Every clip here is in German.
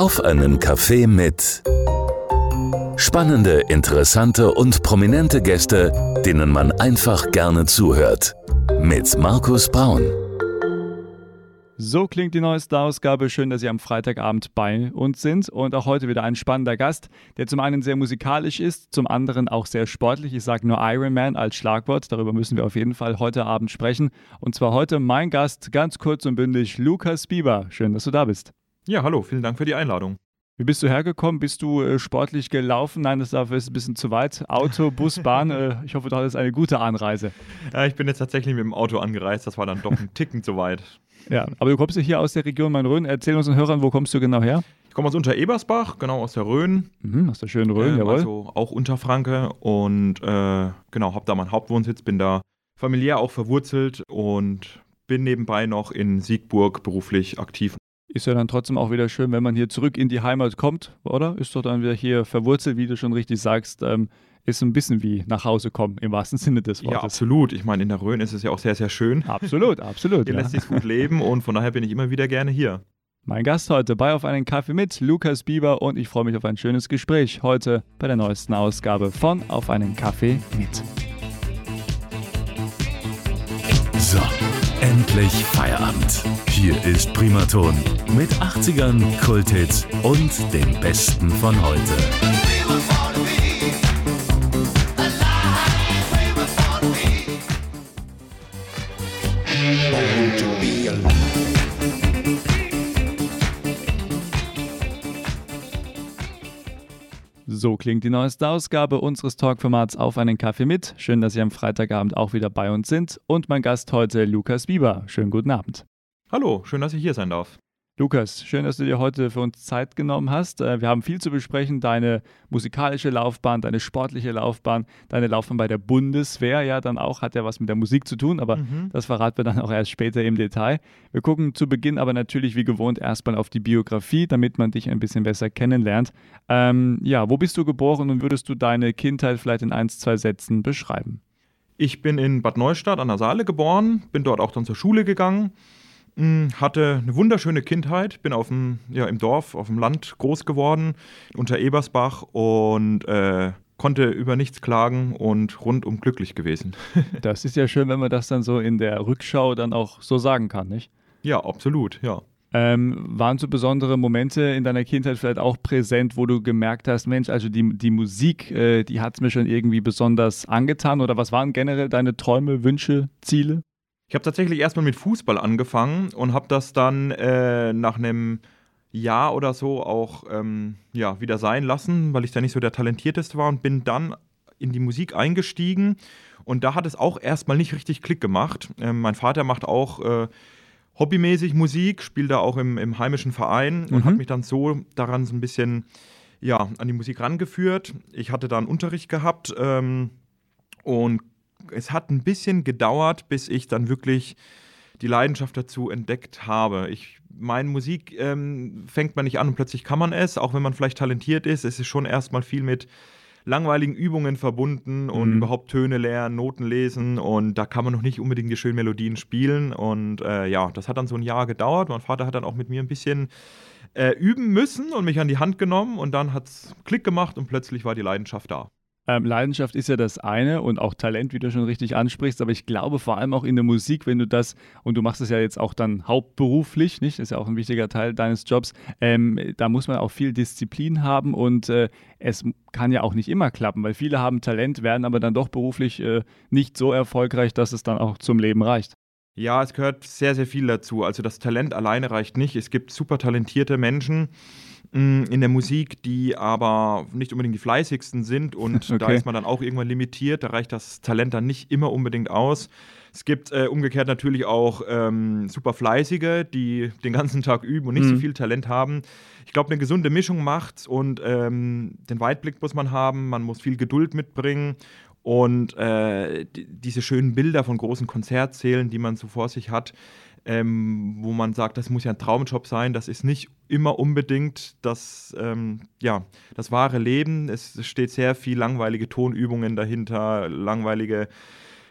Auf einen Kaffee mit spannende, interessante und prominente Gäste, denen man einfach gerne zuhört. Mit Markus Braun. So klingt die neueste Ausgabe. Schön, dass Sie am Freitagabend bei uns sind. Und auch heute wieder ein spannender Gast, der zum einen sehr musikalisch ist, zum anderen auch sehr sportlich. Ich sage nur Iron Man als Schlagwort. Darüber müssen wir auf jeden Fall heute Abend sprechen. Und zwar heute mein Gast, ganz kurz und bündig, Lukas Bieber. Schön, dass du da bist. Ja, hallo, vielen Dank für die Einladung. Wie bist du hergekommen? Bist du äh, sportlich gelaufen? Nein, das dafür ist ein bisschen zu weit. Auto, Bus, Bahn. Äh, ich hoffe, du hattest eine gute Anreise. Ja, ich bin jetzt tatsächlich mit dem Auto angereist. Das war dann doch ein Ticken zu weit. Ja, aber du kommst ja hier aus der Region Main-Rhön. Erzähl unseren Hörern, wo kommst du genau her? Ich komme aus Unterebersbach, genau aus der Rhön. Mhm, aus der schönen Rhön, ähm, jawohl. Also auch Unterfranke und äh, genau, habe da meinen Hauptwohnsitz, bin da familiär auch verwurzelt und bin nebenbei noch in Siegburg beruflich aktiv. Ist ja dann trotzdem auch wieder schön, wenn man hier zurück in die Heimat kommt, oder? Ist doch dann wieder hier verwurzelt, wie du schon richtig sagst. Ähm, ist ein bisschen wie nach Hause kommen, im wahrsten Sinne des Wortes. Ja, absolut. Ich meine, in der Rhön ist es ja auch sehr, sehr schön. Absolut, absolut. Hier ja. lässt sich gut leben und von daher bin ich immer wieder gerne hier. Mein Gast heute bei Auf einen Kaffee mit Lukas Bieber und ich freue mich auf ein schönes Gespräch heute bei der neuesten Ausgabe von Auf einen Kaffee mit. So, endlich Feierabend. Hier ist Primaton mit 80ern, Kulthits und dem Besten von heute. So klingt die neueste Ausgabe unseres Talkformats Auf einen Kaffee mit. Schön, dass Sie am Freitagabend auch wieder bei uns sind. Und mein Gast heute Lukas Bieber. Schönen guten Abend. Hallo, schön, dass ich hier sein darf. Lukas, schön, dass du dir heute für uns Zeit genommen hast. Äh, Wir haben viel zu besprechen. Deine musikalische Laufbahn, deine sportliche Laufbahn, deine Laufbahn bei der Bundeswehr, ja, dann auch hat ja was mit der Musik zu tun, aber Mhm. das verraten wir dann auch erst später im Detail. Wir gucken zu Beginn aber natürlich wie gewohnt erstmal auf die Biografie, damit man dich ein bisschen besser kennenlernt. Ähm, ja, wo bist du geboren und würdest du deine Kindheit vielleicht in ein, zwei Sätzen beschreiben? Ich bin in Bad Neustadt an der Saale geboren, bin dort auch dann zur Schule gegangen, hatte eine wunderschöne Kindheit, bin auf dem, ja, im Dorf, auf dem Land groß geworden, unter Ebersbach und äh, konnte über nichts klagen und rundum glücklich gewesen. Das ist ja schön, wenn man das dann so in der Rückschau dann auch so sagen kann, nicht? ja, absolut, ja. Ähm, waren so besondere Momente in deiner Kindheit vielleicht auch präsent, wo du gemerkt hast, Mensch, also die, die Musik, äh, die hat es mir schon irgendwie besonders angetan? Oder was waren generell deine Träume, Wünsche, Ziele? Ich habe tatsächlich erstmal mit Fußball angefangen und habe das dann äh, nach einem Jahr oder so auch ähm, ja, wieder sein lassen, weil ich da nicht so der Talentierteste war und bin dann in die Musik eingestiegen. Und da hat es auch erstmal nicht richtig Klick gemacht. Ähm, mein Vater macht auch äh, hobbymäßig Musik, spielt da auch im, im heimischen Verein und Mhm. hat mich dann so daran so ein bisschen ja, an die Musik rangeführt. Ich hatte da einen Unterricht gehabt ähm, und es hat ein bisschen gedauert, bis ich dann wirklich die Leidenschaft dazu entdeckt habe. Ich meine, Musik ähm, fängt man nicht an und plötzlich kann man es, auch wenn man vielleicht talentiert ist. Es ist schon erstmal viel mit langweiligen Übungen verbunden und Mhm. überhaupt Töne lernen, Noten lesen und da kann man noch nicht unbedingt die schönen Melodien spielen und äh, ja, das hat dann so ein Jahr gedauert. Mein Vater hat dann auch mit mir ein bisschen äh, üben müssen und mich an die Hand genommen und dann hat es Klick gemacht und plötzlich war die Leidenschaft da. Ähm, Leidenschaft ist ja das eine und auch Talent, wie du schon richtig ansprichst, aber ich glaube vor allem auch in der Musik, wenn du das, und du machst es ja jetzt auch dann hauptberuflich, nicht? Ist ja auch ein wichtiger Teil deines Jobs, ähm, da muss man auch viel Disziplin haben und äh, es kann ja auch nicht immer klappen, weil viele haben Talent, werden aber dann doch beruflich äh, nicht so erfolgreich, dass es dann auch zum Leben reicht. Ja, es gehört sehr, sehr viel dazu. Also das Talent alleine reicht nicht. Es gibt super talentierte Menschen in der Musik, die aber nicht unbedingt die fleißigsten sind und da Okay. ist man dann auch irgendwann limitiert. Da reicht das Talent dann nicht immer unbedingt aus. Es gibt äh, umgekehrt natürlich auch ähm, super fleißige, die den ganzen Tag üben und nicht so Mhm. viel Talent haben. Ich glaube, eine gesunde Mischung macht's und ähm, den Weitblick muss man haben, man muss viel Geduld mitbringen und äh, die, diese schönen Bilder von großen Konzertsälen, die man so vor sich hat, ähm, wo man sagt, das muss ja ein Traumjob sein, das ist nicht immer unbedingt das, ähm, ja, das wahre Leben. Es steht sehr viel langweilige Tonübungen dahinter, langweilige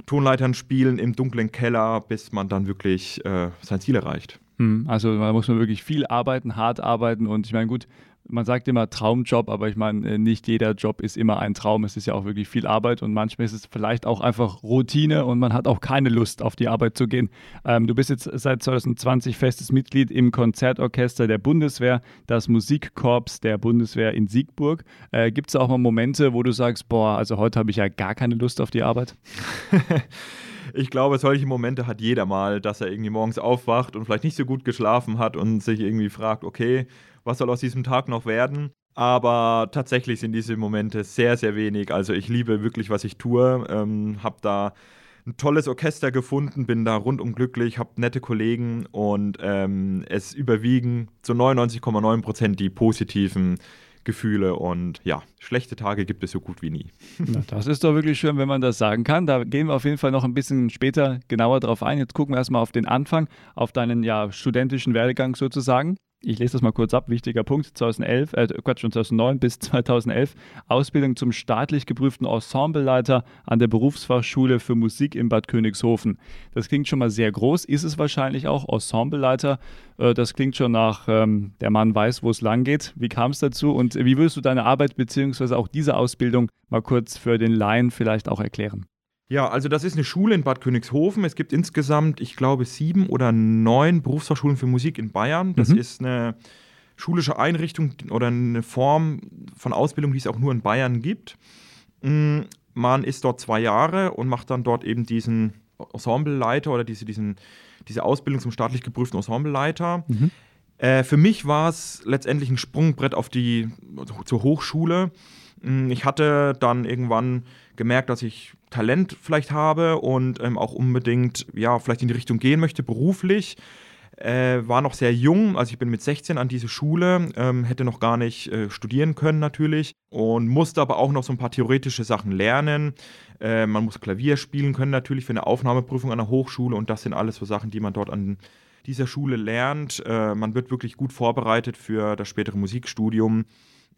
Tonleitern spielen im dunklen Keller, bis man dann wirklich äh, sein Ziel erreicht. Hm, also da muss man wirklich viel arbeiten, hart arbeiten und ich meine, gut, man sagt immer Traumjob, aber ich meine, äh, nicht jeder Job ist immer ein Traum. Es ist ja auch wirklich viel Arbeit und manchmal ist es vielleicht auch einfach Routine und man hat auch keine Lust, auf die Arbeit zu gehen. Ähm, du bist jetzt seit 2020 festes Mitglied im Konzertorchester der Bundeswehr, das Musikkorps der Bundeswehr in Siegburg. Äh, Gibt es auch mal Momente, wo du sagst, boah, also heute habe ich ja gar keine Lust auf die Arbeit? ich glaube, solche Momente hat jeder mal, dass er irgendwie morgens aufwacht und vielleicht nicht so gut geschlafen hat und sich irgendwie fragt, okay, was soll aus diesem Tag noch werden? Aber tatsächlich sind diese Momente sehr, sehr wenig. Also ich liebe wirklich, was ich tue. Ähm, habe da ein tolles Orchester gefunden, bin da rundum glücklich, habe nette Kollegen und ähm, es überwiegen zu 99,9 Prozent die positiven Gefühle und ja, schlechte Tage gibt es so gut wie nie. Na, das ist doch wirklich schön, wenn man das sagen kann. Da gehen wir auf jeden Fall noch ein bisschen später genauer drauf ein. Jetzt gucken wir erstmal auf den Anfang, auf deinen ja, studentischen Werdegang sozusagen ich lese das mal kurz ab, wichtiger Punkt, 2011, äh, Quatsch, von 2009 bis 2011, Ausbildung zum staatlich geprüften Ensembleleiter an der Berufsfachschule für Musik in Bad Königshofen. Das klingt schon mal sehr groß, ist es wahrscheinlich auch, Ensembleleiter, äh, das klingt schon nach, ähm, der Mann weiß, wo es lang geht. Wie kam es dazu und wie würdest du deine Arbeit bzw. auch diese Ausbildung mal kurz für den Laien vielleicht auch erklären? Ja, also das ist eine Schule in Bad Königshofen. Es gibt insgesamt, ich glaube, sieben oder neun Berufsfachschulen für Musik in Bayern. Das mhm. ist eine schulische Einrichtung oder eine Form von Ausbildung, die es auch nur in Bayern gibt. Mm, man ist dort zwei Jahre und macht dann dort eben diesen Ensembleleiter oder diese, diesen, diese Ausbildung zum staatlich geprüften Ensembleleiter. Mhm. Äh, für mich war es letztendlich ein Sprungbrett auf die, zur Hochschule. Mm, ich hatte dann irgendwann gemerkt, dass ich Talent vielleicht habe und ähm, auch unbedingt, ja, vielleicht in die Richtung gehen möchte, beruflich. Äh, war noch sehr jung, also ich bin mit 16 an diese Schule, ähm, hätte noch gar nicht äh, studieren können natürlich und musste aber auch noch so ein paar theoretische Sachen lernen. Äh, man muss Klavier spielen können natürlich für eine Aufnahmeprüfung an der Hochschule und das sind alles so Sachen, die man dort an dieser Schule lernt. Äh, man wird wirklich gut vorbereitet für das spätere Musikstudium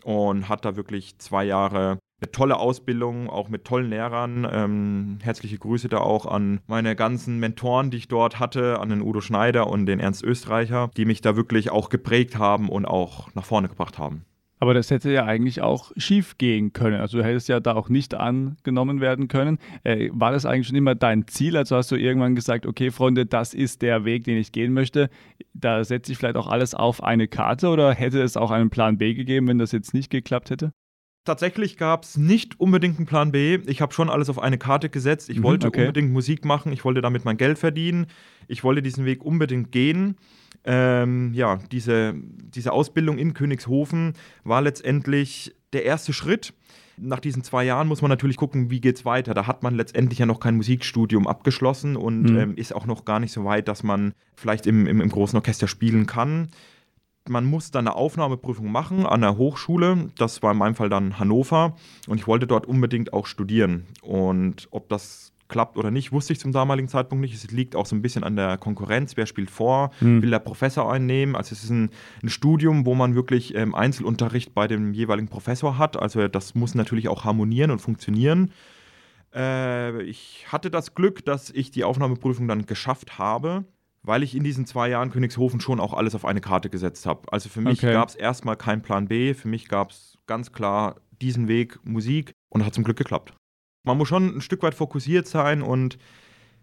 und hat da wirklich zwei Jahre eine tolle Ausbildung, auch mit tollen Lehrern. Ähm, herzliche Grüße da auch an meine ganzen Mentoren, die ich dort hatte, an den Udo Schneider und den Ernst Österreicher, die mich da wirklich auch geprägt haben und auch nach vorne gebracht haben. Aber das hätte ja eigentlich auch schief gehen können. Also du hättest ja da auch nicht angenommen werden können. Äh, war das eigentlich schon immer dein Ziel? Also hast du irgendwann gesagt, okay, Freunde, das ist der Weg, den ich gehen möchte. Da setze ich vielleicht auch alles auf eine Karte oder hätte es auch einen Plan B gegeben, wenn das jetzt nicht geklappt hätte? Tatsächlich gab es nicht unbedingt einen Plan B. Ich habe schon alles auf eine Karte gesetzt. Ich mhm, wollte okay. unbedingt Musik machen. Ich wollte damit mein Geld verdienen. Ich wollte diesen Weg unbedingt gehen. Ähm, ja, diese, diese Ausbildung in Königshofen war letztendlich der erste Schritt. Nach diesen zwei Jahren muss man natürlich gucken, wie geht es weiter. Da hat man letztendlich ja noch kein Musikstudium abgeschlossen und mhm. ähm, ist auch noch gar nicht so weit, dass man vielleicht im, im, im großen Orchester spielen kann man muss dann eine Aufnahmeprüfung machen an der Hochschule. Das war in meinem Fall dann Hannover. Und ich wollte dort unbedingt auch studieren. Und ob das klappt oder nicht, wusste ich zum damaligen Zeitpunkt nicht. Es liegt auch so ein bisschen an der Konkurrenz. Wer spielt vor? Hm. Will der Professor einnehmen? Also es ist ein, ein Studium, wo man wirklich ähm, Einzelunterricht bei dem jeweiligen Professor hat. Also das muss natürlich auch harmonieren und funktionieren. Äh, ich hatte das Glück, dass ich die Aufnahmeprüfung dann geschafft habe weil ich in diesen zwei Jahren Königshofen schon auch alles auf eine Karte gesetzt habe. Also für mich okay. gab es erstmal keinen Plan B, für mich gab es ganz klar diesen Weg Musik und hat zum Glück geklappt. Man muss schon ein Stück weit fokussiert sein und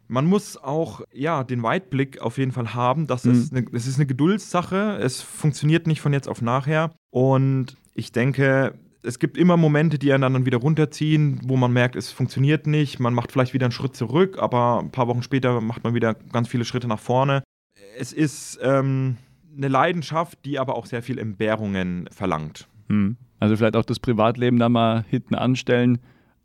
man muss auch ja, den Weitblick auf jeden Fall haben. Das, mhm. ist eine, das ist eine Geduldssache. Es funktioniert nicht von jetzt auf nachher. Und ich denke, es gibt immer Momente, die einen dann wieder runterziehen, wo man merkt, es funktioniert nicht. Man macht vielleicht wieder einen Schritt zurück, aber ein paar Wochen später macht man wieder ganz viele Schritte nach vorne. Es ist ähm, eine Leidenschaft, die aber auch sehr viel Entbehrungen verlangt. Hm. Also vielleicht auch das Privatleben da mal hinten anstellen,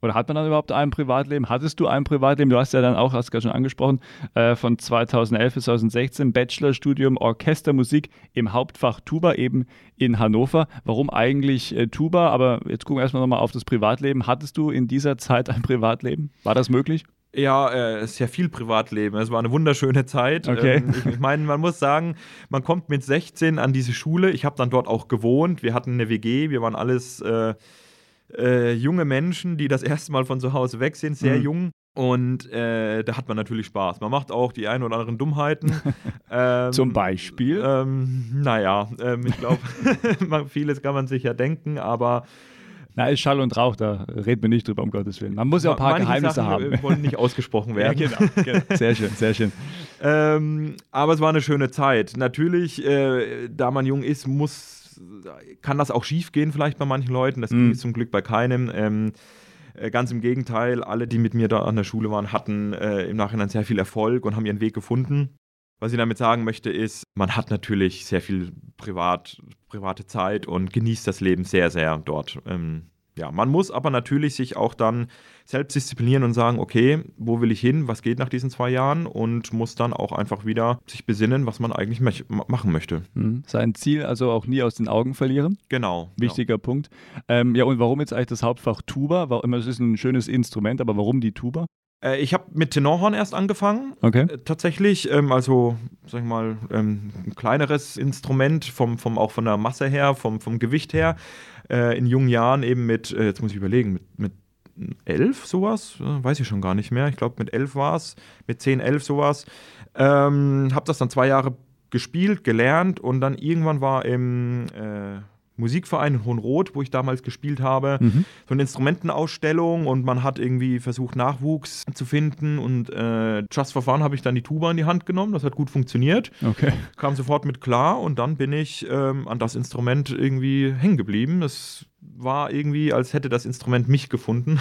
oder hat man dann überhaupt ein Privatleben? Hattest du ein Privatleben? Du hast ja dann auch, hast gerade schon angesprochen, äh, von 2011 bis 2016 Bachelorstudium Orchestermusik im Hauptfach Tuba eben in Hannover. Warum eigentlich äh, Tuba? Aber jetzt gucken wir erstmal nochmal auf das Privatleben. Hattest du in dieser Zeit ein Privatleben? War das möglich? Ja, äh, sehr viel Privatleben. Es war eine wunderschöne Zeit. Okay. Ähm, ich, ich meine, man muss sagen, man kommt mit 16 an diese Schule. Ich habe dann dort auch gewohnt. Wir hatten eine WG. Wir waren alles äh, äh, junge Menschen, die das erste Mal von zu Hause weg sind, sehr mhm. jung. Und äh, da hat man natürlich Spaß. Man macht auch die ein oder anderen Dummheiten. ähm, Zum Beispiel? Ähm, naja, ähm, ich glaube, vieles kann man sich ja denken, aber na, ist Schall und Rauch, da reden wir nicht drüber, um Gottes Willen. Man muss ja ein paar Manche Geheimnisse Sachen haben. Äh, wollen nicht ausgesprochen werden. ja, genau, genau. Sehr schön, sehr schön. ähm, aber es war eine schöne Zeit. Natürlich, äh, da man jung ist, muss, kann das auch schief gehen, vielleicht bei manchen Leuten. Das mm. ging zum Glück bei keinem. Ähm, äh, ganz im Gegenteil, alle, die mit mir da an der Schule waren, hatten äh, im Nachhinein sehr viel Erfolg und haben ihren Weg gefunden. Was ich damit sagen möchte, ist, man hat natürlich sehr viel privat, private Zeit und genießt das Leben sehr, sehr dort. Ähm, ja, man muss aber natürlich sich auch dann selbst disziplinieren und sagen, okay, wo will ich hin, was geht nach diesen zwei Jahren und muss dann auch einfach wieder sich besinnen, was man eigentlich machen möchte. Mhm. Sein Ziel also auch nie aus den Augen verlieren. Genau. Wichtiger ja. Punkt. Ähm, ja, und warum jetzt eigentlich das Hauptfach Tuba? Warum, es ist ein schönes Instrument, aber warum die Tuba? Äh, ich habe mit Tenorhorn erst angefangen. Okay. Äh, tatsächlich, ähm, also sag ich mal, ähm, ein kleineres Instrument, vom, vom, auch von der Masse her, vom, vom Gewicht her. Äh, in jungen Jahren eben mit, äh, jetzt muss ich überlegen, mit, mit elf sowas, äh, weiß ich schon gar nicht mehr. Ich glaube, mit elf war es, mit zehn, elf sowas. Ähm, habe das dann zwei Jahre gespielt, gelernt und dann irgendwann war im äh, Musikverein in Hohenroth, wo ich damals gespielt habe, mhm. so eine Instrumentenausstellung und man hat irgendwie versucht, Nachwuchs zu finden und äh, just for fun habe ich dann die Tuba in die Hand genommen, das hat gut funktioniert. Okay. Kam sofort mit klar und dann bin ich ähm, an das Instrument irgendwie hängen geblieben. Das war irgendwie, als hätte das Instrument mich gefunden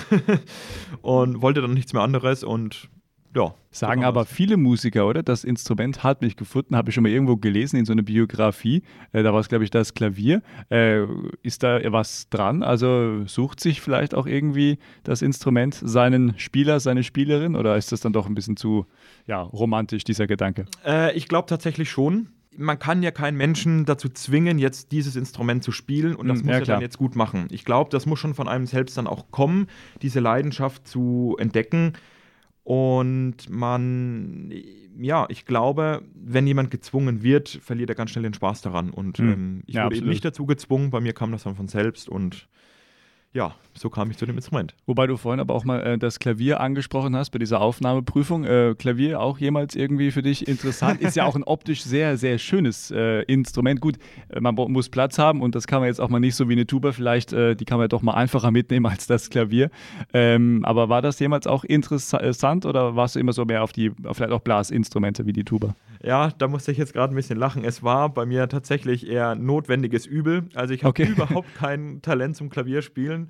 und wollte dann nichts mehr anderes und ja. Sagen aber viele Musiker, oder? Das Instrument hat mich gefunden, habe ich schon mal irgendwo gelesen in so einer Biografie. Äh, da war es, glaube ich, das Klavier. Äh, ist da was dran? Also sucht sich vielleicht auch irgendwie das Instrument seinen Spieler, seine Spielerin? Oder ist das dann doch ein bisschen zu ja, romantisch, dieser Gedanke? Äh, ich glaube tatsächlich schon. Man kann ja keinen Menschen dazu zwingen, jetzt dieses Instrument zu spielen und das hm, muss ja, er dann jetzt gut machen. Ich glaube, das muss schon von einem selbst dann auch kommen, diese Leidenschaft zu entdecken und man, ja, ich glaube, wenn jemand gezwungen wird, verliert er ganz schnell den Spaß daran. Und mhm. ähm, ich ja, wurde absolut. eben nicht dazu gezwungen, bei mir kam das dann von selbst und ja, so kam ich zu dem Instrument. Wobei du vorhin aber auch mal äh, das Klavier angesprochen hast bei dieser Aufnahmeprüfung. Äh, Klavier auch jemals irgendwie für dich interessant? Ist ja auch ein optisch sehr, sehr schönes äh, Instrument. Gut, äh, man muss Platz haben und das kann man jetzt auch mal nicht so wie eine Tuba vielleicht, äh, die kann man doch mal einfacher mitnehmen als das Klavier. Ähm, aber war das jemals auch interessant oder warst du immer so mehr auf die, vielleicht auch Blasinstrumente wie die Tuba? Ja, da musste ich jetzt gerade ein bisschen lachen. Es war bei mir tatsächlich eher notwendiges Übel. Also ich habe okay. überhaupt kein Talent zum Klavierspielen.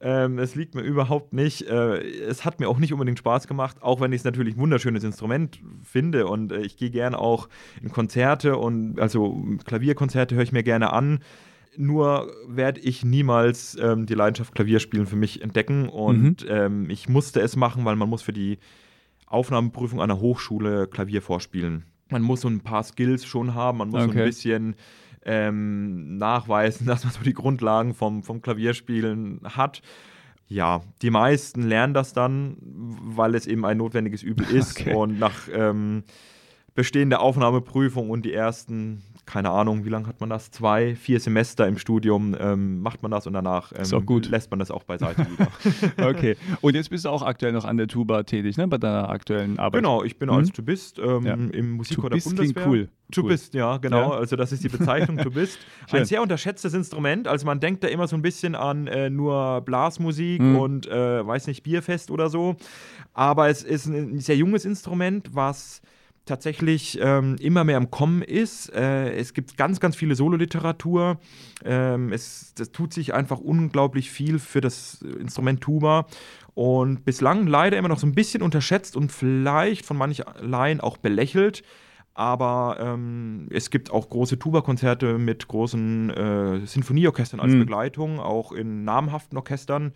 Ähm, es liegt mir überhaupt nicht. Äh, es hat mir auch nicht unbedingt Spaß gemacht, auch wenn ich es natürlich ein wunderschönes Instrument finde. Und äh, ich gehe gerne auch in Konzerte und also Klavierkonzerte höre ich mir gerne an. Nur werde ich niemals ähm, die Leidenschaft Klavierspielen für mich entdecken. Und mhm. ähm, ich musste es machen, weil man muss für die Aufnahmeprüfung an der Hochschule Klavier vorspielen man muss so ein paar Skills schon haben, man muss okay. so ein bisschen ähm, nachweisen, dass man so die Grundlagen vom, vom Klavierspielen hat. Ja, die meisten lernen das dann, weil es eben ein notwendiges Übel ist. Okay. Und nach ähm, Bestehen der Aufnahmeprüfung und die ersten keine Ahnung, wie lange hat man das? Zwei, vier Semester im Studium ähm, macht man das und danach ähm, lässt man das auch beiseite wieder. okay. Und jetzt bist du auch aktuell noch an der Tuba tätig, ne? Bei deiner aktuellen Arbeit. Genau, ich bin mhm. als Tubist ähm, ja. im Musikchor der Bundeswehr. cool. Tubist, ja, genau. Ja. Also das ist die Bezeichnung Tubist. Ein sehr unterschätztes Instrument. Also man denkt da immer so ein bisschen an äh, nur Blasmusik mhm. und äh, weiß nicht, Bierfest oder so. Aber es ist ein sehr junges Instrument, was tatsächlich ähm, immer mehr im Kommen ist. Äh, es gibt ganz, ganz viele Sololiteratur. Ähm, es das tut sich einfach unglaublich viel für das Instrument Tuba und bislang leider immer noch so ein bisschen unterschätzt und vielleicht von manchen Laien auch belächelt. Aber ähm, es gibt auch große Tuba-Konzerte mit großen äh, Sinfonieorchestern als mhm. Begleitung, auch in namhaften Orchestern.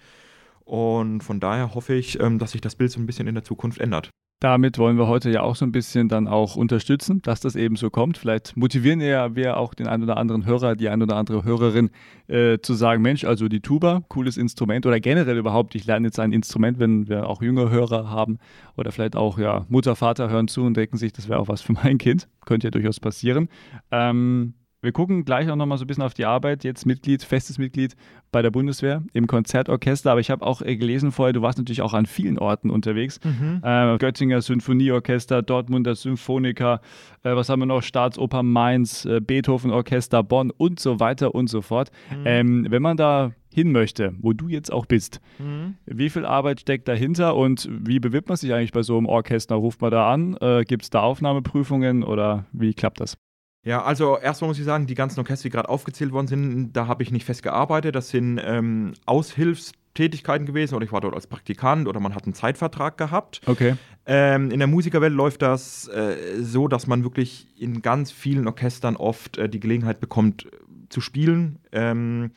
Und von daher hoffe ich, ähm, dass sich das Bild so ein bisschen in der Zukunft ändert. Damit wollen wir heute ja auch so ein bisschen dann auch unterstützen, dass das eben so kommt. Vielleicht motivieren ja wir auch den einen oder anderen Hörer, die eine oder andere Hörerin äh, zu sagen, Mensch, also die Tuba, cooles Instrument oder generell überhaupt, ich lerne jetzt ein Instrument, wenn wir auch jüngere Hörer haben oder vielleicht auch ja Mutter, Vater hören zu und denken sich, das wäre auch was für mein Kind. Könnte ja durchaus passieren. Ähm, Wir gucken gleich auch nochmal so ein bisschen auf die Arbeit. Jetzt Mitglied, festes Mitglied bei der Bundeswehr im Konzertorchester. Aber ich habe auch äh, gelesen vorher, du warst natürlich auch an vielen Orten unterwegs. Mhm. Äh, Göttinger Sinfonieorchester, Dortmunder Symphoniker, äh, was haben wir noch? Staatsoper Mainz, äh, Beethoven Orchester Bonn und so weiter und so fort. Mhm. Ähm, wenn man da hin möchte, wo du jetzt auch bist. Mhm. Wie viel Arbeit steckt dahinter und wie bewirbt man sich eigentlich bei so einem Orchester? Ruft man da an? Äh, Gibt es da Aufnahmeprüfungen oder wie klappt das? Ja, also erstmal muss ich sagen, die ganzen Orchester, die gerade aufgezählt worden sind, da habe ich nicht fest gearbeitet. Das sind ähm, Aushilfstätigkeiten gewesen oder ich war dort als Praktikant oder man hat einen Zeitvertrag gehabt. Okay. Ähm, in der Musikerwelt läuft das äh, so, dass man wirklich in ganz vielen Orchestern oft äh, die Gelegenheit bekommt äh, zu spielen. Ähm,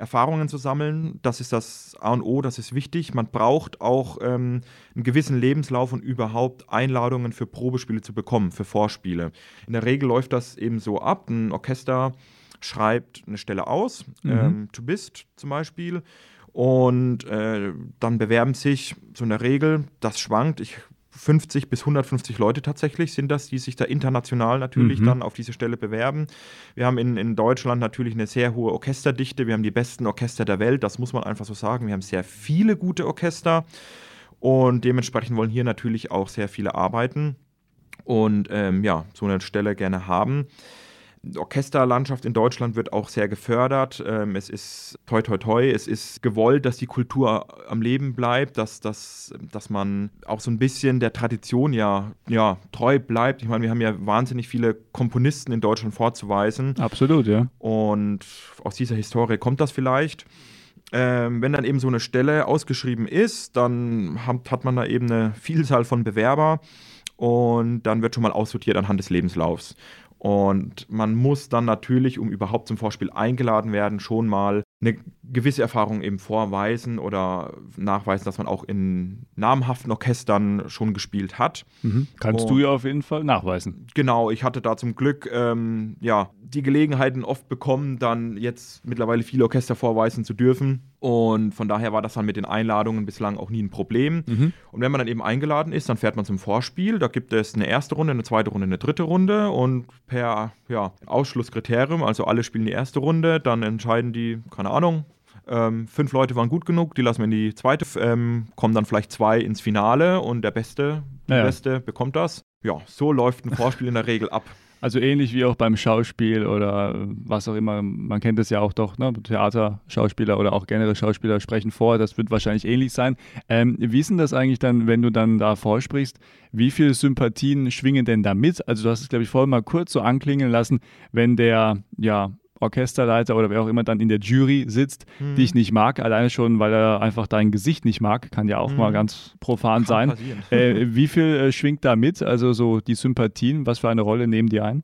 Erfahrungen zu sammeln. Das ist das A und O, das ist wichtig. Man braucht auch ähm, einen gewissen Lebenslauf und überhaupt Einladungen für Probespiele zu bekommen, für Vorspiele. In der Regel läuft das eben so ab. Ein Orchester schreibt eine Stelle aus, mhm. ähm, du bist zum Beispiel, und äh, dann bewerben sich so in der Regel, das schwankt, ich 50 bis 150 Leute tatsächlich sind das, die sich da international natürlich mhm. dann auf diese Stelle bewerben. Wir haben in, in Deutschland natürlich eine sehr hohe Orchesterdichte. Wir haben die besten Orchester der Welt, das muss man einfach so sagen. Wir haben sehr viele gute Orchester und dementsprechend wollen hier natürlich auch sehr viele arbeiten und ähm, ja, so eine Stelle gerne haben. Orchesterlandschaft in Deutschland wird auch sehr gefördert. Ähm, es ist toi toi toi, es ist gewollt, dass die Kultur am Leben bleibt, dass, dass, dass man auch so ein bisschen der Tradition ja, ja treu bleibt. Ich meine, wir haben ja wahnsinnig viele Komponisten in Deutschland vorzuweisen. Absolut, ja. Und aus dieser Historie kommt das vielleicht. Ähm, wenn dann eben so eine Stelle ausgeschrieben ist, dann hat, hat man da eben eine Vielzahl von Bewerber und dann wird schon mal aussortiert anhand des Lebenslaufs. Und man muss dann natürlich, um überhaupt zum Vorspiel eingeladen werden, schon mal eine gewisse Erfahrung eben vorweisen oder nachweisen, dass man auch in namhaften Orchestern schon gespielt hat. Mhm. Kannst Und, du ja auf jeden Fall nachweisen. Genau, ich hatte da zum Glück ähm, ja, die Gelegenheiten oft bekommen, dann jetzt mittlerweile viele Orchester vorweisen zu dürfen. Und von daher war das dann mit den Einladungen bislang auch nie ein Problem. Mhm. Und wenn man dann eben eingeladen ist, dann fährt man zum Vorspiel. Da gibt es eine erste Runde, eine zweite Runde, eine dritte Runde. Und per ja, Ausschlusskriterium, also alle spielen die erste Runde, dann entscheiden die, keine Ahnung, ähm, fünf Leute waren gut genug, die lassen wir in die zweite, ähm, kommen dann vielleicht zwei ins Finale und der Beste, die ja. Beste bekommt das. Ja, so läuft ein Vorspiel in der Regel ab. Also ähnlich wie auch beim Schauspiel oder was auch immer. Man kennt es ja auch doch, ne? Theater, Schauspieler oder auch generell Schauspieler sprechen vor. Das wird wahrscheinlich ähnlich sein. Ähm, wie ist denn das eigentlich dann, wenn du dann da vorsprichst? Wie viele Sympathien schwingen denn da mit? Also du hast es, glaube ich, vorhin mal kurz so anklingen lassen, wenn der, ja, Orchesterleiter oder wer auch immer dann in der Jury sitzt, hm. die ich nicht mag, alleine schon, weil er einfach dein Gesicht nicht mag, kann ja auch hm. mal ganz profan kann sein. Äh, wie viel äh, schwingt da mit? Also so die Sympathien, was für eine Rolle nehmen die ein?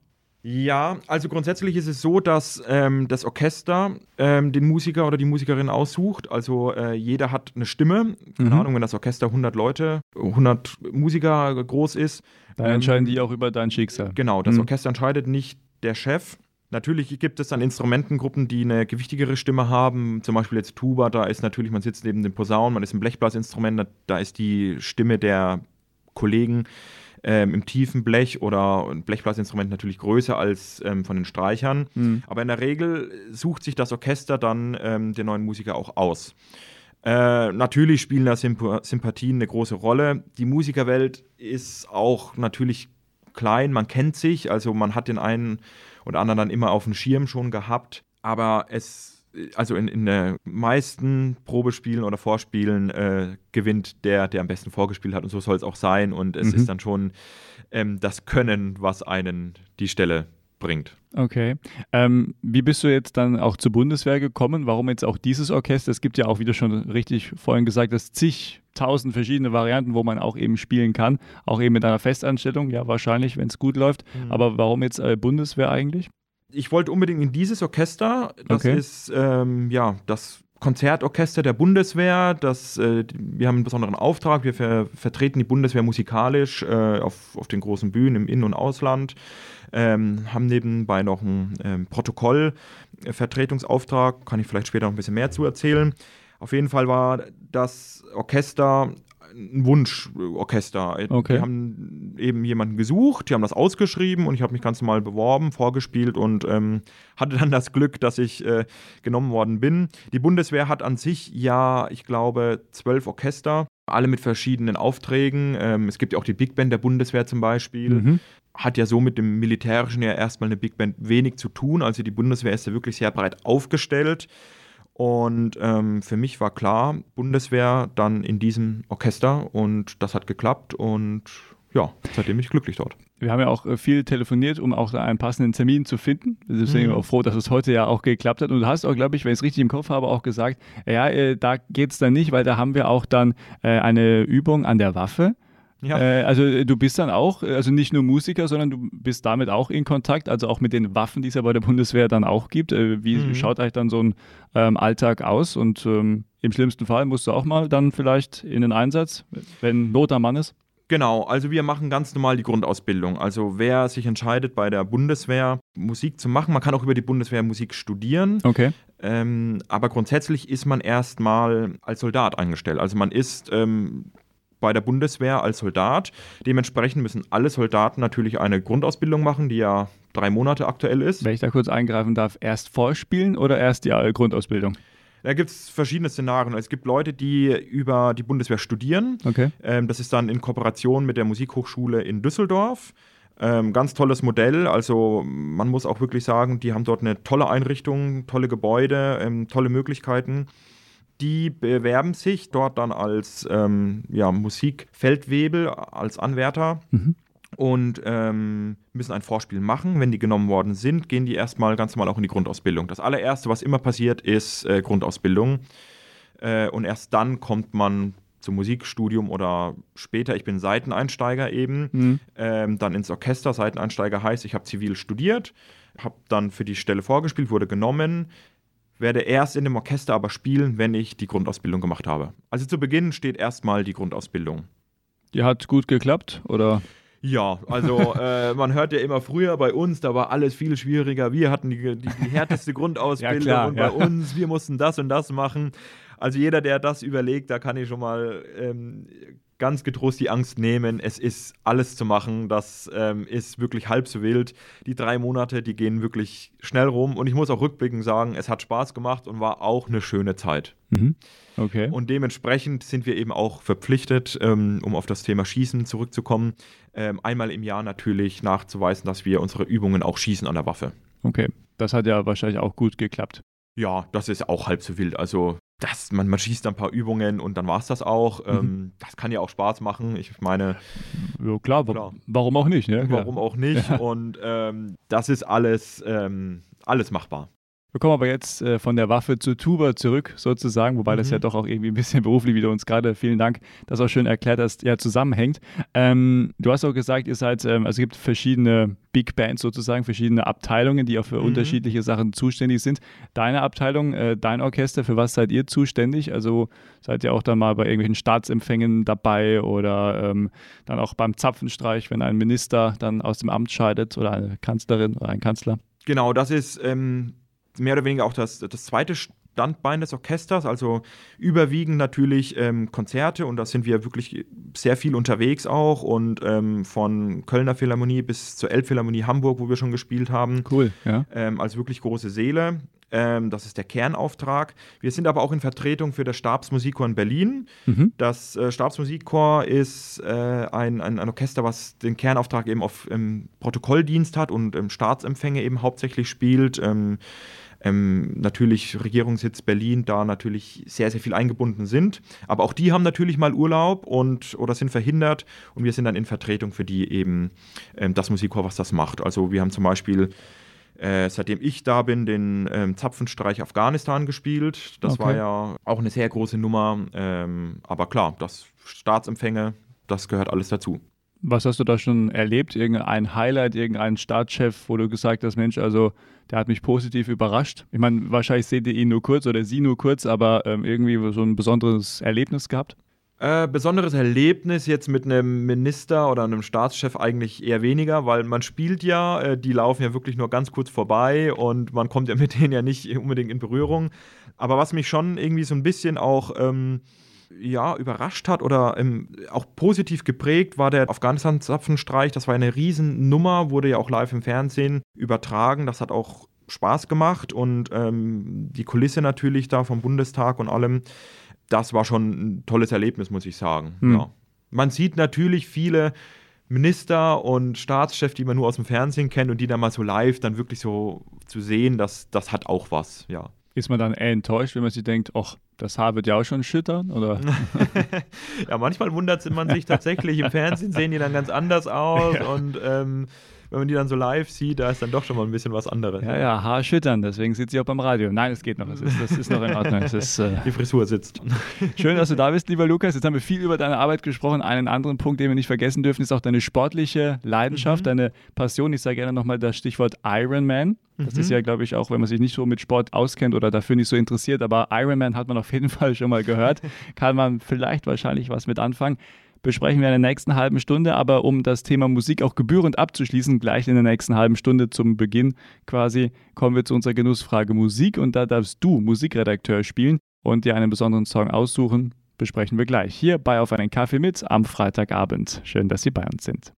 Ja, also grundsätzlich ist es so, dass ähm, das Orchester ähm, den Musiker oder die Musikerin aussucht. Also äh, jeder hat eine Stimme. Keine mhm. Ahnung, wenn das Orchester 100 Leute, 100 Musiker groß ist. Dann ähm, entscheiden die auch über dein Schicksal. Genau, das mhm. Orchester entscheidet nicht der Chef. Natürlich gibt es dann Instrumentengruppen, die eine gewichtigere Stimme haben. Zum Beispiel jetzt Tuba, da ist natürlich, man sitzt neben dem Posaunen, man ist ein Blechblasinstrument, da ist die Stimme der Kollegen ähm, im tiefen Blech oder ein Blechblasinstrument natürlich größer als ähm, von den Streichern. Mhm. Aber in der Regel sucht sich das Orchester dann ähm, den neuen Musiker auch aus. Äh, natürlich spielen da Symp Sympathien eine große Rolle. Die Musikerwelt ist auch natürlich klein, man kennt sich, also man hat den einen und anderen dann immer auf dem Schirm schon gehabt. Aber es, also in, in den meisten Probespielen oder Vorspielen äh, gewinnt der, der am besten vorgespielt hat. Und so soll es auch sein. Und es mhm. ist dann schon ähm, das Können, was einen die Stelle bringt. Okay. Ähm, wie bist du jetzt dann auch zur Bundeswehr gekommen? Warum jetzt auch dieses Orchester? Es gibt ja auch, wie du schon richtig vorhin gesagt hast, zigtausend verschiedene Varianten, wo man auch eben spielen kann. Auch eben mit einer Festanstellung, ja, wahrscheinlich, wenn es gut läuft. Mhm. Aber warum jetzt äh, Bundeswehr eigentlich? Ich wollte unbedingt in dieses Orchester. Das okay. ist ähm, ja das Konzertorchester der Bundeswehr. Das, äh, wir haben einen besonderen Auftrag. Wir ver vertreten die Bundeswehr musikalisch äh, auf, auf den großen Bühnen im In- und Ausland. Ähm, haben nebenbei noch einen ähm, Protokollvertretungsauftrag. Kann ich vielleicht später noch ein bisschen mehr zu erzählen. Auf jeden Fall war das Orchester ein Wunschorchester. Okay. Die haben eben jemanden gesucht, die haben das ausgeschrieben und ich habe mich ganz normal beworben, vorgespielt und ähm, hatte dann das Glück, dass ich äh, genommen worden bin. Die Bundeswehr hat an sich ja, ich glaube, zwölf Orchester, alle mit verschiedenen Aufträgen. Ähm, es gibt ja auch die Big Band der Bundeswehr zum Beispiel. Mhm. Hat ja so mit dem Militärischen ja erstmal eine Big Band wenig zu tun. Also die Bundeswehr ist ja wirklich sehr breit aufgestellt. Und ähm, für mich war klar, Bundeswehr dann in diesem Orchester und das hat geklappt und ja, seitdem bin ich glücklich dort. Wir haben ja auch äh, viel telefoniert, um auch einen passenden Termin zu finden. Deswegen Mhm. auch froh, dass es heute ja auch geklappt hat. Und du hast auch, glaube ich, wenn ich es richtig im Kopf habe, auch gesagt, ja, äh, da geht es dann nicht, weil da haben wir auch dann äh, eine Übung an der Waffe. Ja. Äh, also äh, du bist dann auch, äh, also nicht nur Musiker, sondern du bist damit auch in Kontakt, also auch mit den Waffen, die es ja bei der Bundeswehr dann auch gibt. Äh, wie Mhm. schaut eigentlich dann so ein ähm, Alltag aus? Und ähm, im schlimmsten Fall musst du auch mal dann vielleicht in den Einsatz, wenn Not am Mann ist. Genau, also wir machen ganz normal die Grundausbildung. Also wer sich entscheidet, bei der Bundeswehr Musik zu machen, man kann auch über die Bundeswehr Musik studieren, Okay. ähm, aber grundsätzlich ist man erstmal als Soldat eingestellt. Also man ist ähm, bei der Bundeswehr als Soldat. Dementsprechend müssen alle Soldaten natürlich eine Grundausbildung machen, die ja drei Monate aktuell ist. Wenn ich da kurz eingreifen darf, erst vorspielen oder erst die Grundausbildung? Da gibt es verschiedene Szenarien. Es gibt Leute, die über die Bundeswehr studieren. Okay. Ähm, das ist dann in Kooperation mit der Musikhochschule in Düsseldorf. Ähm, ganz tolles Modell. Also man muss auch wirklich sagen, die haben dort eine tolle Einrichtung, tolle Gebäude, ähm, tolle Möglichkeiten. Die bewerben sich dort dann als ähm, ja, Musikfeldwebel, als Anwärter Mhm. und ähm, müssen ein Vorspiel machen. Wenn die genommen worden sind, gehen die erstmal ganz normal auch in die Grundausbildung. Das allererste, was immer passiert, ist äh, Grundausbildung. Äh, und erst dann kommt man zum Musikstudium oder später, ich bin Seiteneinsteiger eben, Mhm. ähm, dann ins Orchester. Seiteneinsteiger heißt, ich habe zivil studiert, habe dann für die Stelle vorgespielt, wurde genommen, werde erst in dem Orchester aber spielen, wenn ich die Grundausbildung gemacht habe. Also zu Beginn steht erstmal die Grundausbildung. Die hat gut geklappt oder? Ja, also äh, man hört ja immer früher bei uns, da war alles viel schwieriger. Wir hatten die, die, die härteste Grundausbildung Ja, klar, und bei ja. uns, wir mussten das und das machen. Also jeder, der das überlegt, da kann ich schon mal ähm, ganz getrost die Angst nehmen. Es ist alles zu machen, das ähm, ist wirklich halb so wild. Die drei Monate, die gehen wirklich schnell rum und ich muss auch rückblickend sagen, es hat Spaß gemacht und war auch eine schöne Zeit. Mhm. Okay. Und dementsprechend sind wir eben auch verpflichtet, ähm, um auf das Thema Schießen zurückzukommen, ähm, einmal im Jahr natürlich nachzuweisen, dass wir unsere Übungen auch schießen an der Waffe. Okay. Das hat ja wahrscheinlich auch gut geklappt. Ja, das ist auch halb so wild. Also das, man, man schießt ein paar Übungen und dann war es das auch. Ähm, das kann ja auch Spaß machen. Ich meine, Ja, klar, Klar. warum auch nicht? Ne? Warum auch nicht? Und ähm, das ist alles, ähm, alles machbar. Wir kommen aber jetzt äh, von der Waffe zur Tuba zurück, sozusagen, wobei das Mhm. ja doch auch irgendwie ein bisschen beruflich, wie du uns gerade, vielen Dank, das auch schön erklärt hast, ja, zusammenhängt. Ähm, du hast auch gesagt, ihr seid, ähm, also es gibt verschiedene Big Bands sozusagen, verschiedene Abteilungen, die auch für Mhm. unterschiedliche Sachen zuständig sind. Deine Abteilung, äh, dein Orchester, für was seid ihr zuständig? Also seid ihr auch dann mal bei irgendwelchen Staatsempfängen dabei oder ähm, dann auch beim Zapfenstreich, wenn ein Minister dann aus dem Amt scheidet oder eine Kanzlerin oder ein Kanzler? Genau, das ist ähm, mehr oder weniger auch das, das zweite Standbein des Orchesters, also überwiegend natürlich ähm, Konzerte und da sind wir wirklich sehr viel unterwegs auch und ähm, von Kölner Philharmonie bis zur Elbphilharmonie Hamburg, wo wir schon gespielt haben, Cool, ja. ähm, als wirklich große Seele. Ähm, das ist der Kernauftrag. Wir sind aber auch in Vertretung für das Stabsmusikchor in Berlin. Mhm. Das äh, Stabsmusikchor ist äh, ein, ein, ein Orchester, was den Kernauftrag eben auf ähm, Protokolldienst hat und ähm, Staatsempfänge eben hauptsächlich spielt. Ähm, natürlich Regierungssitz Berlin, da natürlich sehr, sehr viel eingebunden sind. Aber auch die haben natürlich mal Urlaub und oder sind verhindert und wir sind dann in Vertretung für die eben ähm, das Musikchor, was das macht. Also wir haben zum Beispiel äh, seitdem ich da bin, den ähm, Zapfenstreich Afghanistan gespielt. Das Okay. war ja auch eine sehr große Nummer. Ähm, aber klar, das Staatsempfänge, das gehört alles dazu. Was hast du da schon erlebt? Irgendein Highlight, irgendein Staatschef, wo du gesagt hast, Mensch, also der hat mich positiv überrascht? Ich meine, wahrscheinlich seht ihr ihn nur kurz oder sie nur kurz, aber ähm, irgendwie so ein besonderes Erlebnis gehabt? Äh, besonderes Erlebnis jetzt mit einem Minister oder einem Staatschef eigentlich eher weniger, weil man spielt ja, äh, die laufen ja wirklich nur ganz kurz vorbei und man kommt ja mit denen ja nicht unbedingt in Berührung. Aber was mich schon irgendwie so ein bisschen auch ähm, ja, überrascht hat oder ähm, auch positiv geprägt, war der Afghanistan-Zapfenstreich. Das war eine Riesennummer, wurde ja auch live im Fernsehen übertragen. Das hat auch Spaß gemacht und ähm, die Kulisse natürlich da vom Bundestag und allem, das war schon ein tolles Erlebnis, muss ich sagen. Hm. Ja. Man sieht natürlich viele Minister und Staatschefs, die man nur aus dem Fernsehen kennt und die dann mal so live dann wirklich so zu sehen, das, das hat auch was, ja. Ist man dann eher enttäuscht, wenn man sich denkt, ach, das Haar wird ja auch schon schüttern? Oder? ja, manchmal wundert man sich tatsächlich. Im Fernsehen sehen die dann ganz anders aus ja. und ähm, wenn man die dann so live sieht, da ist dann doch schon mal ein bisschen was anderes. Ja, ja, Haarschüttern, deswegen sitzt sie auch beim Radio. Nein, es geht noch, das ist, das ist noch in Ordnung. Ist, äh die Frisur sitzt. Schön, dass du da bist, lieber Lukas. Jetzt haben wir viel über deine Arbeit gesprochen. Einen anderen Punkt, den wir nicht vergessen dürfen, ist auch deine sportliche Leidenschaft, mhm. deine Passion. Ich sage gerne nochmal das Stichwort Ironman. Das mhm. ist ja, glaube ich, auch, wenn man sich nicht so mit Sport auskennt oder dafür nicht so interessiert, aber Ironman hat man auf jeden Fall schon mal gehört. Kann man vielleicht wahrscheinlich was mit anfangen besprechen wir in der nächsten halben Stunde. Aber um das Thema Musik auch gebührend abzuschließen, gleich in der nächsten halben Stunde zum Beginn quasi, kommen wir zu unserer Genussfrage Musik. Und da darfst du Musikredakteur spielen und dir einen besonderen Song aussuchen. Besprechen wir gleich hier bei Auf einen Kaffee mit am Freitagabend. Schön, dass Sie bei uns sind.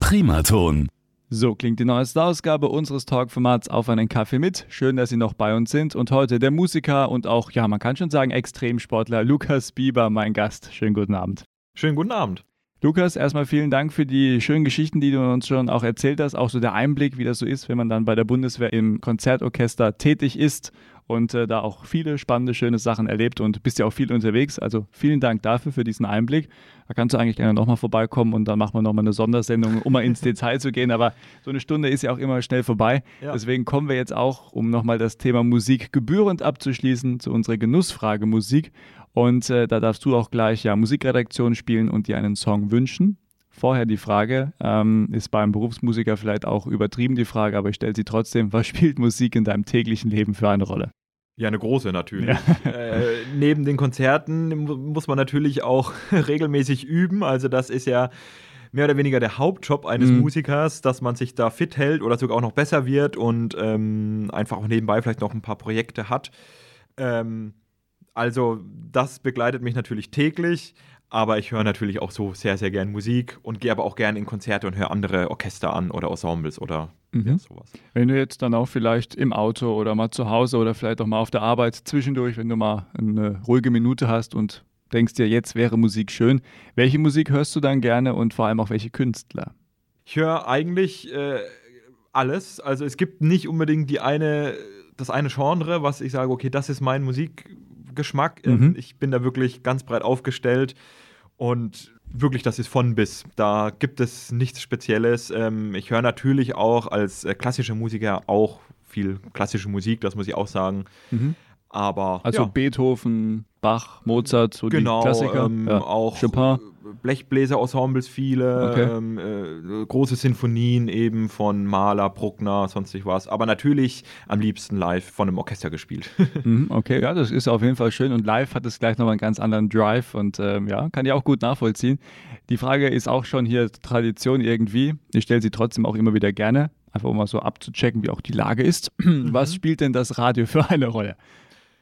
Primaton so klingt die neueste Ausgabe unseres Talkformats Auf einen Kaffee mit. Schön, dass Sie noch bei uns sind. Und heute der Musiker und auch, ja, man kann schon sagen, Extremsportler Lukas Bieber, mein Gast. Schönen guten Abend. Schönen guten Abend. Lukas, erstmal vielen Dank für die schönen Geschichten, die du uns schon auch erzählt hast. Auch so der Einblick, wie das so ist, wenn man dann bei der Bundeswehr im Konzertorchester tätig ist und äh, da auch viele spannende, schöne Sachen erlebt und bist ja auch viel unterwegs. Also vielen Dank dafür, für diesen Einblick. Da kannst du eigentlich gerne nochmal vorbeikommen und dann machen wir nochmal eine Sondersendung, um mal ins Detail zu gehen. Aber so eine Stunde ist ja auch immer schnell vorbei. Ja. Deswegen kommen wir jetzt auch, um nochmal das Thema Musik gebührend abzuschließen, zu unserer Genussfrage Musik. Und äh, da darfst du auch gleich ja Musikredaktion spielen und dir einen Song wünschen. Vorher die Frage, ähm, ist beim Berufsmusiker vielleicht auch übertrieben die Frage, aber ich stelle sie trotzdem, was spielt Musik in deinem täglichen Leben für eine Rolle? Ja, eine große natürlich. Ja. Äh, neben den Konzerten muss man natürlich auch regelmäßig üben. Also das ist ja mehr oder weniger der Hauptjob eines mhm. Musikers, dass man sich da fit hält oder sogar auch noch besser wird und ähm, einfach auch nebenbei vielleicht noch ein paar Projekte hat. Ähm, also das begleitet mich natürlich täglich. Aber ich höre natürlich auch so sehr, sehr gern Musik und gehe aber auch gern in Konzerte und höre andere Orchester an oder Ensembles oder mhm. ja, sowas. Wenn du jetzt dann auch vielleicht im Auto oder mal zu Hause oder vielleicht auch mal auf der Arbeit zwischendurch, wenn du mal eine ruhige Minute hast und denkst dir, jetzt wäre Musik schön, welche Musik hörst du dann gerne und vor allem auch welche Künstler? Ich höre eigentlich äh, alles. Also es gibt nicht unbedingt die eine, das eine Genre, was ich sage, okay, das ist mein Musikgeschmack. Mhm. Ich bin da wirklich ganz breit aufgestellt. Und wirklich, das ist von bis. Da gibt es nichts Spezielles. Ähm, ich höre natürlich auch als äh, klassischer Musiker auch viel klassische Musik, das muss ich auch sagen. Mhm. Aber also ja. Beethoven, Bach, Mozart, so genau, die Klassiker. Ähm, ja. Auch Chopin. Blechbläser-Ensembles viele, okay. ähm, äh, große Sinfonien eben von Mahler, Bruckner, sonstig was. Aber natürlich am liebsten live von einem Orchester gespielt. Mhm, okay, ja, das ist auf jeden Fall schön. Und live hat es gleich nochmal einen ganz anderen Drive und ähm, ja, kann ich auch gut nachvollziehen. Die Frage ist auch schon hier Tradition irgendwie. Ich stelle sie trotzdem auch immer wieder gerne. Einfach um mal so abzuchecken, wie auch die Lage ist. Mhm. Was spielt denn das Radio für eine Rolle?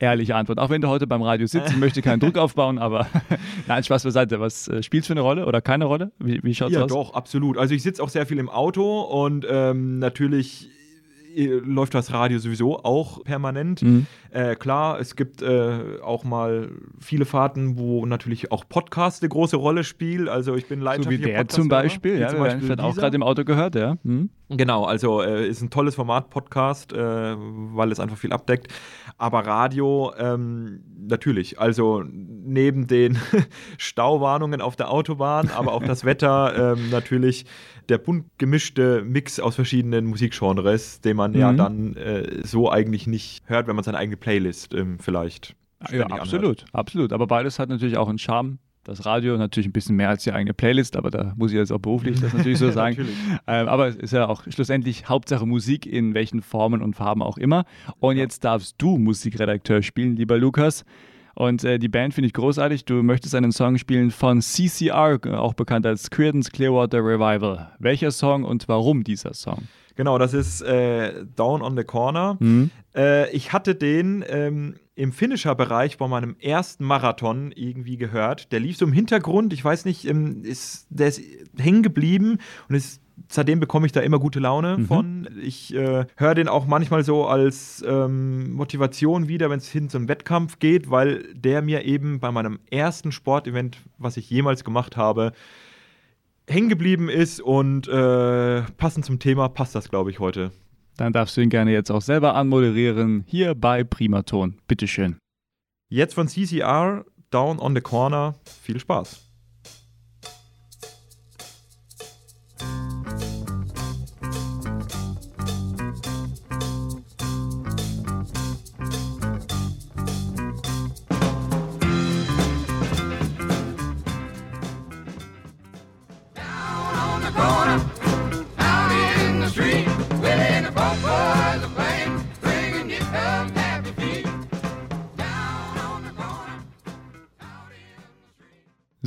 Ehrliche Antwort. Auch wenn du heute beim Radio sitzt, ich möchte keinen Druck aufbauen, aber nein, Spaß beiseite. Was äh, spielt für eine Rolle oder keine Rolle? Wie, wie schaut es ja, aus? Ja, doch, absolut. Also ich sitze auch sehr viel im Auto und ähm, natürlich läuft das Radio sowieso auch permanent. Mhm. Äh, klar, es gibt äh, auch mal viele Fahrten, wo natürlich auch Podcast eine große Rolle spielt. Also ich bin leidenschaftlicher So wie der zum Beispiel, ja, zum Beispiel wird auch gerade im Auto gehört, ja. Mhm. Genau, also äh, ist ein tolles Format Podcast, äh, weil es einfach viel abdeckt. Aber Radio ähm, natürlich, also neben den Stauwarnungen auf der Autobahn, aber auch das Wetter ähm, natürlich der bunt gemischte Mix aus verschiedenen Musikgenres, den man mhm. ja dann äh, so eigentlich nicht hört, wenn man seine eigene Playlist ähm, vielleicht. Ja, absolut, anhört. absolut. Aber beides hat natürlich auch einen Charme. Das Radio natürlich ein bisschen mehr als die eigene Playlist, aber da muss ich jetzt auch beruflich das natürlich so sagen. natürlich. Ähm, aber es ist ja auch schlussendlich Hauptsache Musik in welchen Formen und Farben auch immer. Und ja. jetzt darfst du Musikredakteur spielen, lieber Lukas. Und äh, die Band finde ich großartig. Du möchtest einen Song spielen von CCR, auch bekannt als Creedence Clearwater Revival. Welcher Song und warum dieser Song? Genau, das ist äh, Down on the Corner. Mhm. Äh, ich hatte den ähm, im Finisher-Bereich bei meinem ersten Marathon irgendwie gehört. Der lief so im Hintergrund, ich weiß nicht, ähm, ist, der ist hängen geblieben und ist seitdem bekomme ich da immer gute Laune mhm. von. Ich äh, höre den auch manchmal so als ähm, Motivation wieder, wenn es hin zum Wettkampf geht, weil der mir eben bei meinem ersten Sportevent, was ich jemals gemacht habe, hängen geblieben ist und äh, passend zum Thema passt das, glaube ich, heute. Dann darfst du ihn gerne jetzt auch selber anmoderieren, hier bei Primaton. Bitteschön. Jetzt von CCR, Down on the Corner. Viel Spaß.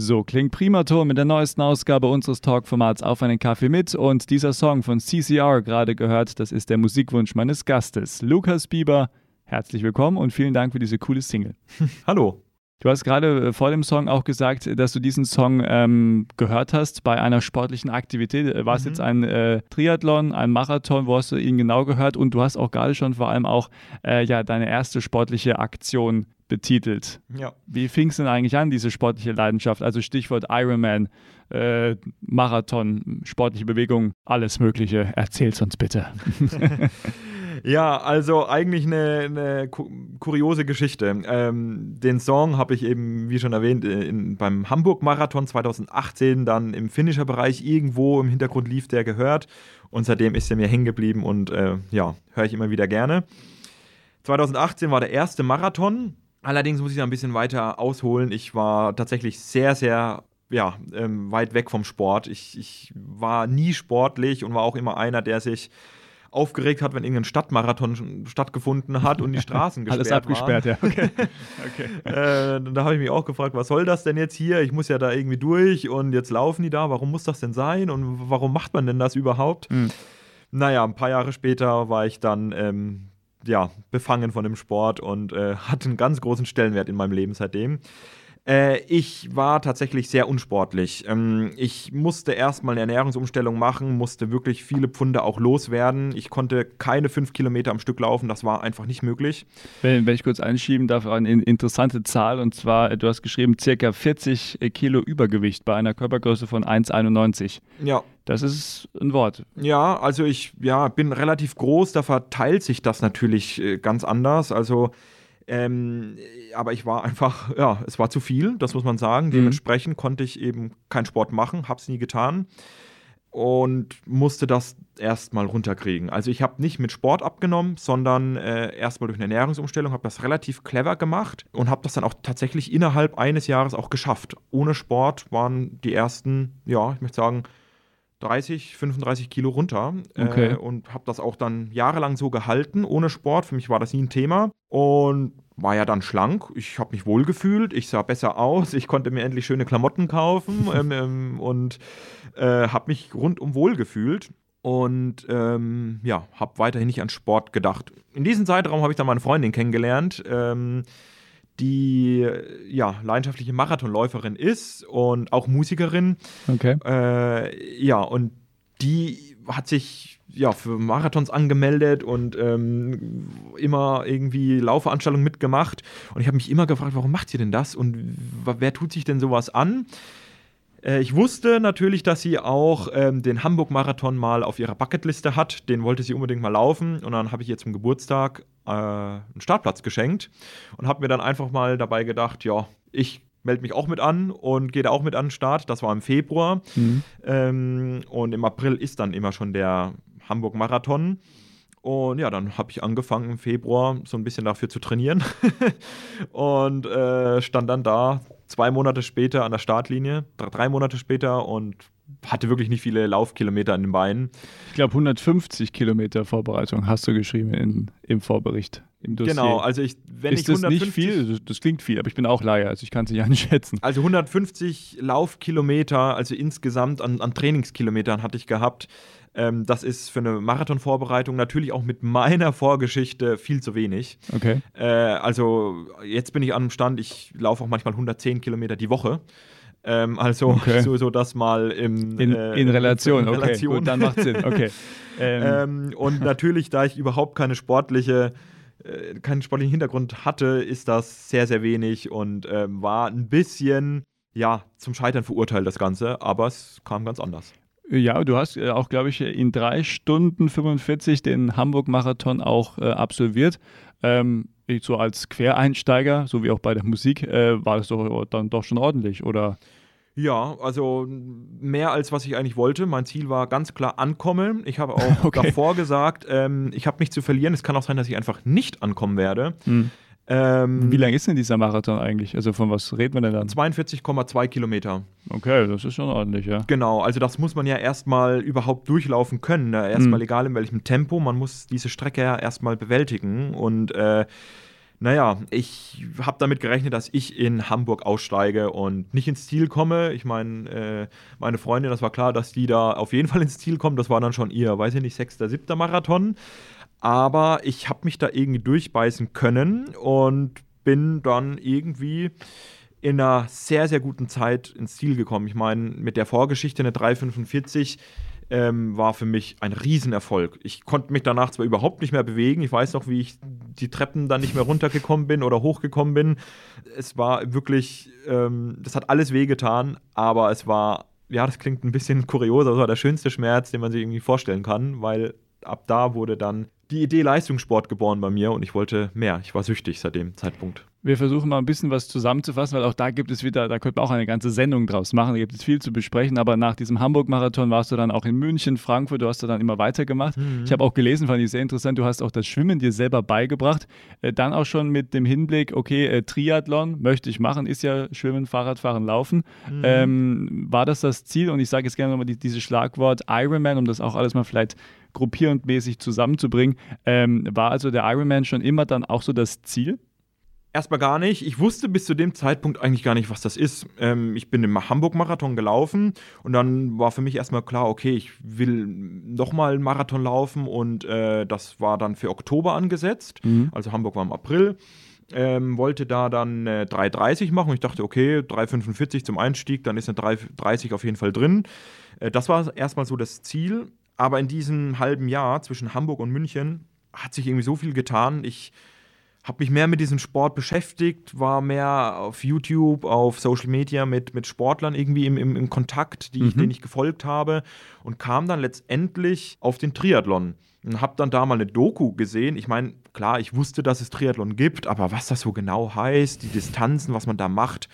So klingt Primaton mit der neuesten Ausgabe unseres Talkformats Auf einen Kaffee mit. Und dieser Song von CCR gerade gehört, das ist der Musikwunsch meines Gastes, Lukas Bieber. Herzlich willkommen und vielen Dank für diese coole Single. Hallo. Du hast gerade äh, vor dem Song auch gesagt, dass du diesen Song ähm, gehört hast bei einer sportlichen Aktivität. Äh, war es mhm. jetzt ein äh, Triathlon, ein Marathon? Wo hast du ihn genau gehört? Und du hast auch gerade schon vor allem auch äh, ja, deine erste sportliche Aktion betitelt. Ja. Wie fing es denn eigentlich an, diese sportliche Leidenschaft? Also Stichwort Ironman, äh, Marathon, sportliche Bewegung, alles Mögliche. Erzähl's uns bitte. Ja, also eigentlich eine, eine kuriose Geschichte. Ähm, den Song habe ich eben, wie schon erwähnt, in, beim Hamburg-Marathon 2018 dann im Finisher-Bereich irgendwo im Hintergrund lief der gehört und seitdem ist er mir hängen geblieben und äh, ja, höre ich immer wieder gerne. 2018 war der erste Marathon. Allerdings muss ich da ein bisschen weiter ausholen. Ich war tatsächlich sehr, sehr ja, ähm, weit weg vom Sport. Ich, ich war nie sportlich und war auch immer einer, der sich aufgeregt hat, wenn irgendein Stadtmarathon stattgefunden hat und die Straßen gesperrt Alles abgesperrt, waren. ja. Okay. okay. Äh, da habe ich mich auch gefragt, was soll das denn jetzt hier? Ich muss ja da irgendwie durch und jetzt laufen die da. Warum muss das denn sein und warum macht man denn das überhaupt? Mhm. Naja, ein paar Jahre später war ich dann ähm, ja, befangen von dem Sport und äh, hatte einen ganz großen Stellenwert in meinem Leben seitdem. Äh, ich war tatsächlich sehr unsportlich. Ähm, ich musste erstmal eine Ernährungsumstellung machen, musste wirklich viele Pfunde auch loswerden. Ich konnte keine fünf Kilometer am Stück laufen, das war einfach nicht möglich. Wenn, wenn ich kurz einschieben darf, eine interessante Zahl und zwar, du hast geschrieben, circa 40 Kilo Übergewicht bei einer Körpergröße von 1,91. Ja. Das ist ein Wort. Ja, also ich ja, bin relativ groß, da verteilt sich das natürlich äh, ganz anders. Also ähm, aber ich war einfach, ja, es war zu viel, das muss man sagen. Mhm. Dementsprechend konnte ich eben keinen Sport machen, habe es nie getan und musste das erstmal runterkriegen. Also ich habe nicht mit Sport abgenommen, sondern äh, erstmal durch eine Ernährungsumstellung, habe das relativ clever gemacht und habe das dann auch tatsächlich innerhalb eines Jahres auch geschafft. Ohne Sport waren die ersten, ja, ich möchte sagen, 30, 35 Kilo runter okay. äh, und habe das auch dann jahrelang so gehalten, ohne Sport. Für mich war das nie ein Thema und war ja dann schlank. Ich habe mich wohlgefühlt, ich sah besser aus, ich konnte mir endlich schöne Klamotten kaufen ähm, ähm, und äh, habe mich rundum wohlgefühlt und ähm, ja, habe weiterhin nicht an Sport gedacht. In diesem Zeitraum habe ich dann meine Freundin kennengelernt. Ähm, die ja leidenschaftliche Marathonläuferin ist und auch Musikerin. Okay. Äh, ja, und die hat sich ja für Marathons angemeldet und ähm, immer irgendwie Laufveranstaltungen mitgemacht. Und ich habe mich immer gefragt, warum macht sie denn das und wer tut sich denn sowas an? Äh, ich wusste natürlich, dass sie auch ähm, den Hamburg-Marathon mal auf ihrer Bucketliste hat. Den wollte sie unbedingt mal laufen. Und dann habe ich ihr zum Geburtstag äh, einen Startplatz geschenkt und habe mir dann einfach mal dabei gedacht, ja, ich melde mich auch mit an und gehe da auch mit an den Start. Das war im Februar. Mhm. Ähm, und im April ist dann immer schon der Hamburg-Marathon. Und ja, dann habe ich angefangen im Februar so ein bisschen dafür zu trainieren und äh, stand dann da zwei Monate später an der Startlinie, drei Monate später und hatte wirklich nicht viele Laufkilometer an den Beinen. Ich glaube 150 Kilometer Vorbereitung hast du geschrieben in, im Vorbericht. Im Dossier. Genau, also ich, wenn ist ich 150, das nicht viel? Das klingt viel, aber ich bin auch Laie, also ich kann es nicht einschätzen. Also 150 Laufkilometer, also insgesamt an, an Trainingskilometern hatte ich gehabt. Ähm, das ist für eine Marathonvorbereitung natürlich auch mit meiner Vorgeschichte viel zu wenig. Okay. Äh, also jetzt bin ich am Stand, ich laufe auch manchmal 110 Kilometer die Woche. Ähm, also Okay. so, so das mal im, In, äh, in Relation, in okay. Relation. Gut, dann macht Sinn. Okay. Ähm, Ähm, und natürlich, da ich überhaupt keine sportliche, äh, keinen sportlichen Hintergrund hatte, ist das sehr, sehr wenig und ähm, war ein bisschen, ja, zum Scheitern verurteilt, das Ganze, aber es kam ganz anders. Ja, du hast äh, auch, glaube ich, in drei Stunden 45 den Hamburg-Marathon auch äh, absolviert. Ähm, so als Quereinsteiger, so wie auch bei der Musik, äh, war das doch dann doch schon ordentlich, oder? Ja, also mehr als was ich eigentlich wollte. Mein Ziel war ganz klar ankommen. Ich habe auch Okay. davor gesagt, ähm, ich habe nichts zu verlieren. Es kann auch sein, dass ich einfach nicht ankommen werde. Hm. Ähm, Wie lang ist denn dieser Marathon eigentlich? Also von was reden wir denn dann? 42,2 Kilometer. Okay, das ist schon ordentlich, ja. Genau, also das muss man ja erstmal überhaupt durchlaufen können. Ne? Erstmal Mhm. egal in welchem Tempo, man muss diese Strecke ja erstmal bewältigen. Und äh, naja, ich habe damit gerechnet, dass ich in Hamburg aussteige und nicht ins Ziel komme. Ich meine, äh, meine Freundin, das war klar, dass die da auf jeden Fall ins Ziel kommt. Das war dann schon ihr, weiß ich nicht, sechster, siebter Marathon. Aber ich habe mich da irgendwie durchbeißen können und bin dann irgendwie in einer sehr, sehr guten Zeit ins Ziel gekommen. Ich meine, mit der Vorgeschichte eine 3,45 ähm, war für mich ein Riesenerfolg. Ich konnte mich danach zwar überhaupt nicht mehr bewegen. Ich weiß noch, wie ich die Treppen dann nicht mehr runtergekommen bin oder hochgekommen bin. Es war wirklich, ähm, das hat alles wehgetan, aber es war, ja, das klingt ein bisschen kurios, aber es war der schönste Schmerz, den man sich irgendwie vorstellen kann, weil ab da wurde dann die Idee Leistungssport geboren bei mir und ich wollte mehr. Ich war süchtig seit dem Zeitpunkt. Wir versuchen mal ein bisschen was zusammenzufassen, weil auch da gibt es wieder, da könnte man auch eine ganze Sendung draus machen, da gibt es viel zu besprechen, aber nach diesem Hamburg-Marathon warst du dann auch in München, Frankfurt, du hast da dann immer weitergemacht. Ich habe auch gelesen, fand ich sehr interessant, du hast auch das Schwimmen dir selber beigebracht, äh, dann auch schon mit dem Hinblick, okay, äh, Triathlon möchte ich machen, ist ja Schwimmen, Fahrradfahren, Laufen. Ähm, war das das Ziel? Und ich sage jetzt gerne nochmal die, dieses Schlagwort Ironman, um das auch alles mal vielleicht gruppierend mäßig zusammenzubringen. Ähm, war also der Ironman schon immer dann auch so das Ziel? Erstmal gar nicht. Ich wusste bis zu dem Zeitpunkt eigentlich gar nicht, was das ist. Ähm, ich bin im Hamburg-Marathon gelaufen und dann war für mich erstmal klar, okay, ich will nochmal einen Marathon laufen und äh, das war dann für Oktober angesetzt. Also Hamburg war im April. Ähm, wollte da dann äh, 3,30 machen ich dachte, okay, 3,45 zum Einstieg, dann ist eine 3,30 auf jeden Fall drin. Äh, das war erstmal so das Ziel. Aber in diesem halben Jahr zwischen Hamburg und München hat sich irgendwie so viel getan. Ich habe mich mehr mit diesem Sport beschäftigt, war mehr auf YouTube, auf Social Media mit, mit Sportlern irgendwie im, im, im Kontakt, die ich, denen ich gefolgt habe und kam dann letztendlich auf den Triathlon. Und habe dann da mal eine Doku gesehen. Ich meine, klar, ich wusste, dass es Triathlon gibt, aber was das so genau heißt, die Distanzen, was man da macht,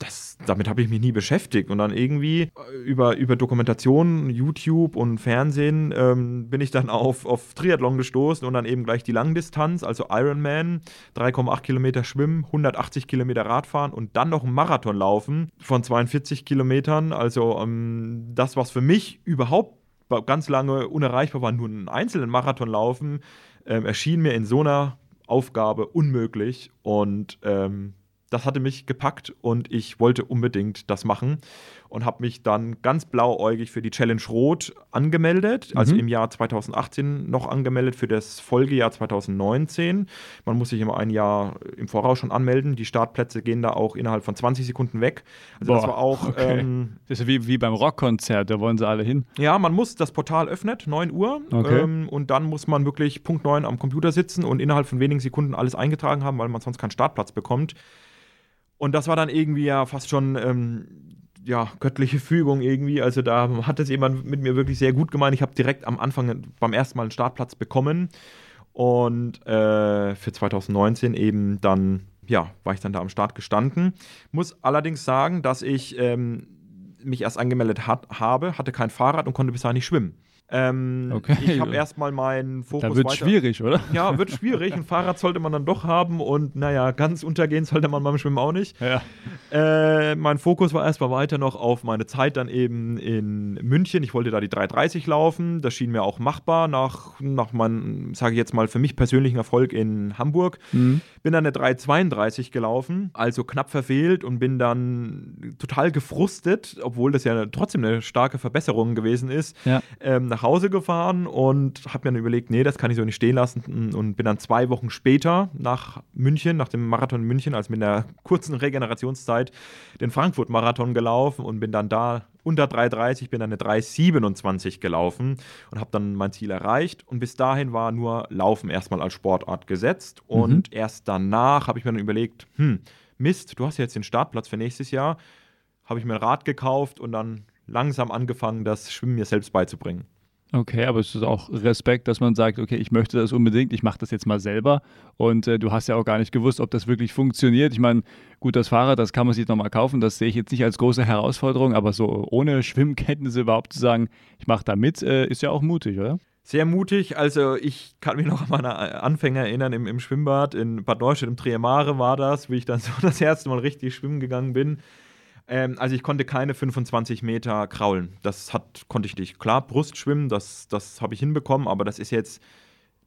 das, damit habe ich mich nie beschäftigt. Und dann irgendwie äh, über, über Dokumentation, YouTube und Fernsehen ähm, bin ich dann auf, auf Triathlon gestoßen und dann eben gleich die Langdistanz, also Ironman, 3,8 Kilometer Schwimmen, 180 Kilometer Radfahren und dann noch einen Marathon laufen von 42 Kilometern. Also ähm, das, was für mich überhaupt ganz lange unerreichbar war, nur einen einzelnen Marathon laufen, ähm, erschien mir in so einer Aufgabe unmöglich und ähm, das hatte mich gepackt und ich wollte unbedingt das machen und habe mich dann ganz blauäugig für die Challenge Rot angemeldet, also im Jahr 2018 noch angemeldet für das Folgejahr 2019. Man muss sich immer ein Jahr im Voraus schon anmelden. Die Startplätze gehen da auch innerhalb von 20 Sekunden weg. Also das Boah, war auch okay. ähm, Das ist ja wie, wie beim Rockkonzert, da wollen sie alle hin. ja, man muss, das Portal öffnet, 9 Uhr. Okay. Ähm, und dann muss man wirklich Punkt 9 am Computer sitzen und innerhalb von wenigen Sekunden alles eingetragen haben, weil man sonst keinen Startplatz bekommt. Und das war dann irgendwie ja fast schon ähm, ja, göttliche Fügung irgendwie. Also da hat es jemand mit mir wirklich sehr gut gemeint. Ich habe direkt am Anfang beim ersten Mal einen Startplatz bekommen. Und äh, für 2019 eben dann, ja, war ich dann da am Start gestanden. Muss allerdings sagen, dass ich ähm, mich erst angemeldet hat, habe, hatte kein Fahrrad und konnte bis dahin nicht schwimmen. Ähm, Okay. Ich habe erstmal meinen Fokus Da wird weiter- schwierig, oder? Ja, wird schwierig. Ein Fahrrad sollte man dann doch haben und naja, ganz untergehen sollte man beim Schwimmen auch nicht. Ja. Äh, mein Fokus war erstmal weiter noch auf meine Zeit dann eben in München. Ich wollte da die 330 laufen. Das schien mir auch machbar nach, nach meinem, sage ich jetzt mal, für mich persönlichen Erfolg in Hamburg. Mhm. Bin dann eine 332 gelaufen, also knapp verfehlt und bin dann total gefrustet, obwohl das ja trotzdem eine starke Verbesserung gewesen ist, Ja. ähm, nach nach Hause gefahren und habe mir dann überlegt, nee, das kann ich so nicht stehen lassen und bin dann zwei Wochen später nach München, nach dem Marathon in München, also mit einer kurzen Regenerationszeit, den Frankfurt-Marathon gelaufen und bin dann da unter 3,30, bin dann eine 3,27 gelaufen und habe dann mein Ziel erreicht. Und bis dahin war nur Laufen erstmal als Sportart gesetzt. Und mhm. erst danach habe ich mir dann überlegt, hm, Mist, du hast ja jetzt den Startplatz für nächstes Jahr. Habe ich mir ein Rad gekauft und dann langsam angefangen, das Schwimmen mir selbst beizubringen. Okay, aber es ist auch Respekt, dass man sagt, okay, ich möchte das unbedingt, ich mache das jetzt mal selber. Und äh, du hast ja auch gar nicht gewusst, ob das wirklich funktioniert. Ich meine, gut, das Fahrrad, das kann man sich nochmal kaufen, das sehe ich jetzt nicht als große Herausforderung, aber so ohne Schwimmkenntnisse überhaupt zu sagen, ich mache da mit, äh, ist ja auch mutig, oder? Sehr mutig. Also ich kann mich noch an meine Anfänge erinnern im, im Schwimmbad in Bad Neustadt im Triemare war das, wie ich dann so das erste Mal richtig schwimmen gegangen bin. Ähm, also ich konnte keine 25 Meter kraulen. Das hat, konnte ich nicht. Klar, Brustschwimmen, das, das habe ich hinbekommen, aber das ist jetzt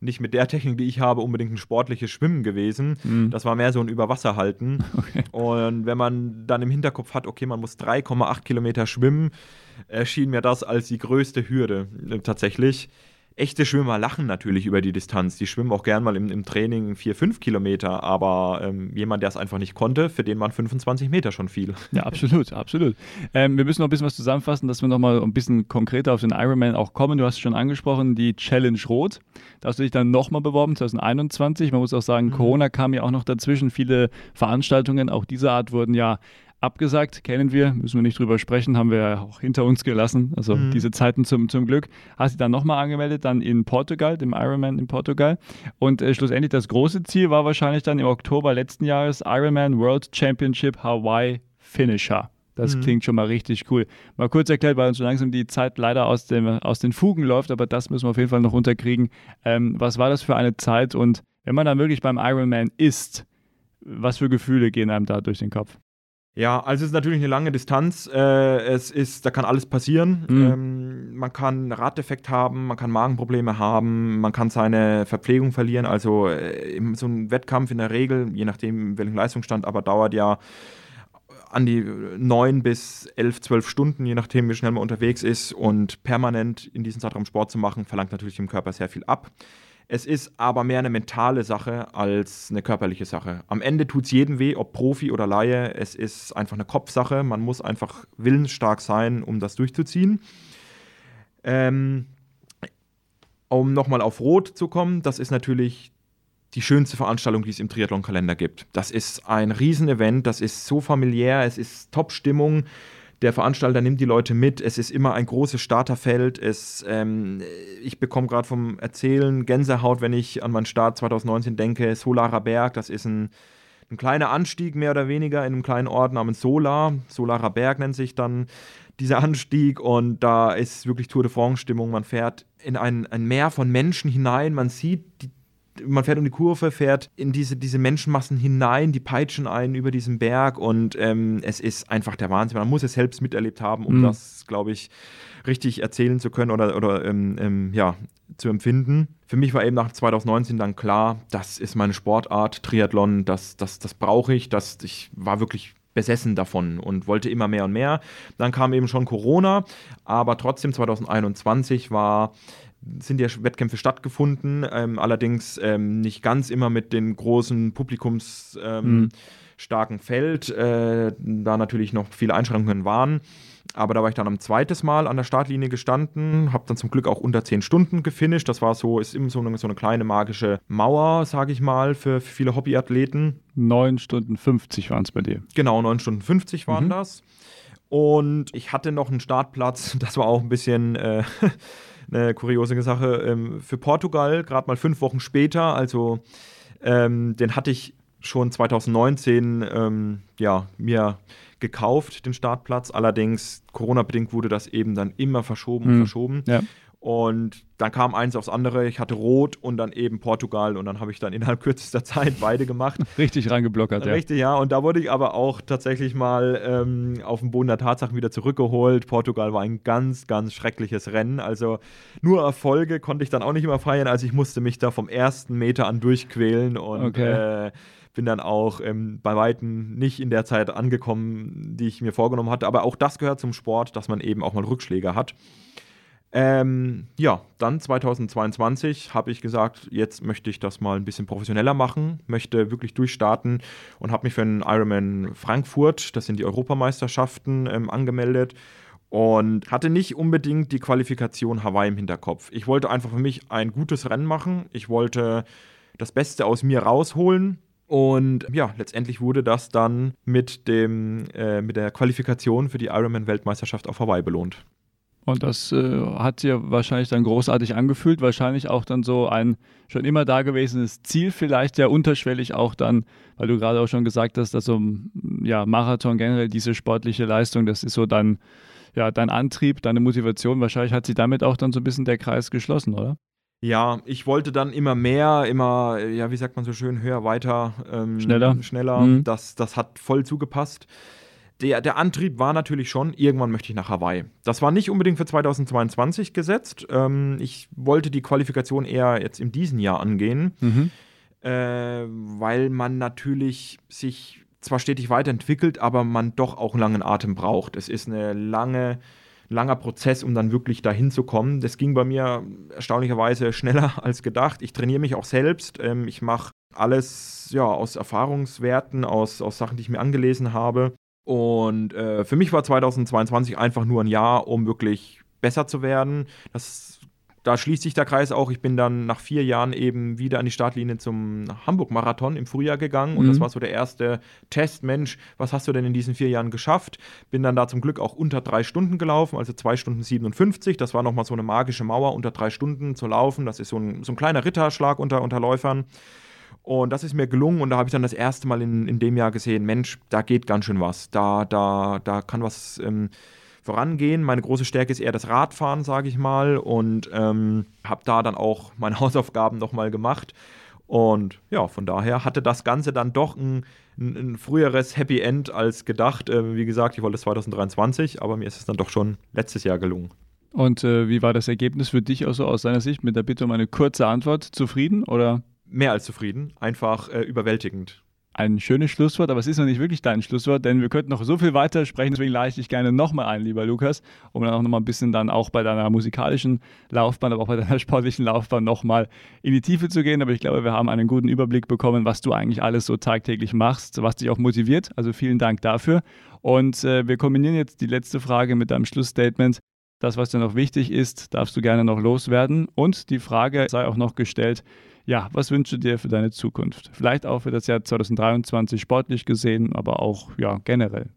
nicht mit der Technik, die ich habe, unbedingt ein sportliches Schwimmen gewesen. Mhm. Das war mehr so ein Überwasserhalten. Okay. Und wenn man dann im Hinterkopf hat, okay, man muss 3,8 Kilometer schwimmen, erschien mir das als die größte Hürde äh, tatsächlich. Echte Schwimmer lachen natürlich über die Distanz. Die schwimmen auch gern mal im, im Training 4, 5 Kilometer, aber ähm, jemand, der es einfach nicht konnte, für den waren 25 Meter schon viel. Ja, absolut, absolut. Ähm, wir müssen noch ein bisschen was zusammenfassen, dass wir noch mal ein bisschen konkreter auf den Ironman auch kommen. Du hast es schon angesprochen, die Challenge Rot. Da hast du dich dann nochmal beworben, 2021. Man muss auch sagen, mhm. Corona kam ja auch noch dazwischen. Viele Veranstaltungen auch dieser Art wurden ja abgesagt, kennen wir, müssen wir nicht drüber sprechen, haben wir ja auch hinter uns gelassen. Also mhm. diese Zeiten zum, zum Glück. Hast du dann nochmal angemeldet, dann in Portugal, dem Ironman in Portugal. Und äh, schlussendlich das große Ziel war wahrscheinlich dann im Oktober letzten Jahres Ironman World Championship Hawaii Finisher. Das mhm. klingt schon mal richtig cool. Mal kurz erklärt, weil uns so langsam die Zeit leider aus, dem, aus den Fugen läuft, aber das müssen wir auf jeden Fall noch unterkriegen. Ähm, was war das für eine Zeit und wenn man dann wirklich beim Ironman ist, was für Gefühle gehen einem da durch den Kopf? Ja, also es ist natürlich eine lange Distanz. Äh, es ist, da kann alles passieren. Mhm. Ähm, man kann Raddefekt haben, man kann Magenprobleme haben, man kann seine Verpflegung verlieren. Also äh, so ein Wettkampf in der Regel, je nachdem welchen Leistungsstand, aber dauert ja an die neun bis elf, zwölf Stunden, je nachdem, wie schnell man unterwegs ist. Und permanent in diesem Zeitraum Sport zu machen, verlangt natürlich dem Körper sehr viel ab. Es ist aber mehr eine mentale Sache als eine körperliche Sache. Am Ende tut es jedem weh, ob Profi oder Laie. Es ist einfach eine Kopfsache. Man muss einfach willensstark sein, um das durchzuziehen. Ähm, um nochmal auf Rot zu kommen, das ist natürlich die schönste Veranstaltung, die es im Triathlon-Kalender gibt. Das ist ein Riesenevent, das ist so familiär, es ist Top-Stimmung der Veranstalter nimmt die Leute mit. Es ist immer ein großes Starterfeld. Es, ähm, ich bekomme gerade vom Erzählen Gänsehaut, wenn ich an meinen Start 2019 denke. Solarer Berg, das ist ein, ein kleiner Anstieg mehr oder weniger in einem kleinen Ort namens Solar. Solarer Berg nennt sich dann dieser Anstieg und da ist wirklich Tour de France-Stimmung. Man fährt in ein, ein Meer von Menschen hinein. Man sieht die man fährt um die Kurve, fährt in diese, diese Menschenmassen hinein, die peitschen einen über diesen Berg und ähm, es ist einfach der Wahnsinn. Man muss es selbst miterlebt haben, um mhm. das, glaube ich, richtig erzählen zu können oder, oder ähm, ähm, ja, zu empfinden. Für mich war eben nach 2019 dann klar, das ist meine Sportart, Triathlon, das, das, das brauche ich, das, ich war wirklich besessen davon und wollte immer mehr und mehr. Dann kam eben schon Corona, aber trotzdem 2021 war sind ja Wettkämpfe stattgefunden, ähm, allerdings ähm, nicht ganz immer mit den großen publikumsstarken ähm, mhm. Feld, äh, da natürlich noch viele Einschränkungen waren. Aber da war ich dann am zweites Mal an der Startlinie gestanden, habe dann zum Glück auch unter 10 Stunden gefinisht. Das war so, ist immer so eine, so eine kleine magische Mauer, sage ich mal, für, für viele Hobbyathleten. 9 Stunden 50 waren es bei dir. Genau, 9 Stunden 50 waren mhm. das. Und ich hatte noch einen Startplatz, das war auch ein bisschen äh, eine kuriose Sache, ähm, für Portugal, gerade mal fünf Wochen später. Also ähm, den hatte ich schon 2019 ähm, ja, mir gekauft, den Startplatz. Allerdings, Corona-bedingt wurde das eben dann immer verschoben und mhm. verschoben. Ja. Und dann kam eins aufs andere. Ich hatte Rot und dann eben Portugal und dann habe ich dann innerhalb kürzester Zeit beide gemacht. Richtig reingeblockert, ja. Richtig, ja. Und da wurde ich aber auch tatsächlich mal ähm, auf den Boden der Tatsachen wieder zurückgeholt. Portugal war ein ganz, ganz schreckliches Rennen. Also nur Erfolge konnte ich dann auch nicht mehr feiern. Also ich musste mich da vom ersten Meter an durchquälen und okay. äh, bin dann auch ähm, bei Weitem nicht in der Zeit angekommen, die ich mir vorgenommen hatte. Aber auch das gehört zum Sport, dass man eben auch mal Rückschläge hat. Ähm, ja, dann 2022 habe ich gesagt, jetzt möchte ich das mal ein bisschen professioneller machen, möchte wirklich durchstarten und habe mich für den Ironman Frankfurt, das sind die Europameisterschaften, ähm, angemeldet und hatte nicht unbedingt die Qualifikation Hawaii im Hinterkopf. Ich wollte einfach für mich ein gutes Rennen machen. Ich wollte das Beste aus mir rausholen. Und ja, letztendlich wurde das dann mit, dem, äh, mit der Qualifikation für die Ironman-Weltmeisterschaft auf Hawaii belohnt. Und das äh, hat sich wahrscheinlich dann großartig angefühlt, wahrscheinlich auch dann so ein schon immer dagewesenes Ziel, vielleicht ja unterschwellig auch dann, weil du gerade auch schon gesagt hast, dass so ja, Marathon generell diese sportliche Leistung, das ist so dann ja, dein Antrieb, deine Motivation, wahrscheinlich hat sich damit auch dann so ein bisschen der Kreis geschlossen, oder? Ja, ich wollte dann immer mehr, immer, ja, wie sagt man so schön, höher, weiter, ähm, schneller. schneller. Mhm. Das, das hat voll zugepasst. Der, der Antrieb war natürlich schon, irgendwann möchte ich nach Hawaii. Das war nicht unbedingt für 2022 gesetzt. Ähm, ich wollte die Qualifikation eher jetzt in diesem Jahr angehen, mhm. äh, weil man natürlich sich zwar stetig weiterentwickelt, aber man doch auch einen langen Atem braucht. Es ist eine lange, langer Prozess, um dann wirklich dahin zu kommen. Das ging bei mir erstaunlicherweise schneller als gedacht. Ich trainiere mich auch selbst. Ähm, ich mache alles ja, aus Erfahrungswerten, aus, aus Sachen, die ich mir angelesen habe. Und äh, für mich war 2022 einfach nur ein Jahr, um wirklich besser zu werden. Das da schließt sich der Kreis auch. Ich bin dann nach vier Jahren eben wieder an die Startlinie zum Hamburg-Marathon im Frühjahr gegangen. Und mhm. das war so der erste Test. Mensch, was hast du denn in diesen vier Jahren geschafft? Bin dann da zum Glück auch unter drei Stunden gelaufen, also zwei Stunden 57. Das war nochmal so eine magische Mauer, unter drei Stunden zu laufen. Das ist so ein, so ein kleiner Ritterschlag unter, unter Läufern. Und das ist mir gelungen und da habe ich dann das erste Mal in, in dem Jahr gesehen, Mensch, da geht ganz schön was. Da, da, da kann was. Ähm, vorangehen. Meine große Stärke ist eher das Radfahren, sage ich mal. Und ähm, habe da dann auch meine Hausaufgaben nochmal gemacht. Und ja, von daher hatte das Ganze dann doch ein, ein, ein früheres Happy End als gedacht. Äh, wie gesagt, ich wollte es 2023, aber mir ist es dann doch schon letztes Jahr gelungen. Und äh, wie war das Ergebnis für dich also aus deiner Sicht? Mit der Bitte um eine kurze Antwort. Zufrieden oder? Mehr als zufrieden, einfach äh, überwältigend ein schönes Schlusswort, aber es ist noch nicht wirklich dein Schlusswort, denn wir könnten noch so viel weiter sprechen. Deswegen lade ich dich gerne nochmal ein, lieber Lukas, um dann auch nochmal ein bisschen dann auch bei deiner musikalischen Laufbahn, aber auch bei deiner sportlichen Laufbahn nochmal in die Tiefe zu gehen. Aber ich glaube, wir haben einen guten Überblick bekommen, was du eigentlich alles so tagtäglich machst, was dich auch motiviert. Also vielen Dank dafür. Und äh, wir kombinieren jetzt die letzte Frage mit deinem Schlussstatement. Das, was dir noch wichtig ist, darfst du gerne noch loswerden. Und die Frage sei auch noch gestellt, ja, was wünschst du dir für deine Zukunft? Vielleicht auch für das Jahr 2023 sportlich gesehen, aber auch ja, generell.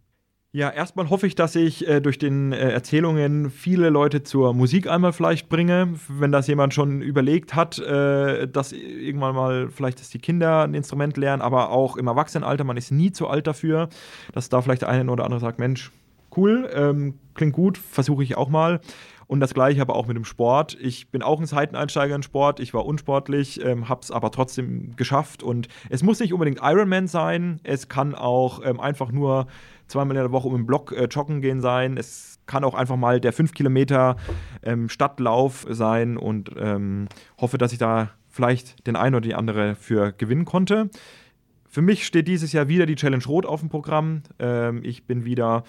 Ja, erstmal hoffe ich, dass ich äh, durch den äh, Erzählungen viele Leute zur Musik einmal vielleicht bringe. Wenn das jemand schon überlegt hat, äh, dass irgendwann mal vielleicht, dass die Kinder ein Instrument lernen, aber auch im Erwachsenenalter, man ist nie zu alt dafür, dass da vielleicht der eine oder andere sagt, Mensch, cool, ähm, klingt gut, versuche ich auch mal. Und das gleiche aber auch mit dem Sport. Ich bin auch ein Seiteneinsteiger im Sport. Ich war unsportlich, ähm, habe es aber trotzdem geschafft. Und es muss nicht unbedingt Ironman sein. Es kann auch ähm, einfach nur zweimal in der Woche um den Block äh, joggen gehen sein. Es kann auch einfach mal der 5 Kilometer ähm, Stadtlauf sein und ähm, hoffe, dass ich da vielleicht den einen oder die andere für gewinnen konnte. Für mich steht dieses Jahr wieder die Challenge Rot auf dem Programm. Ähm, ich bin wieder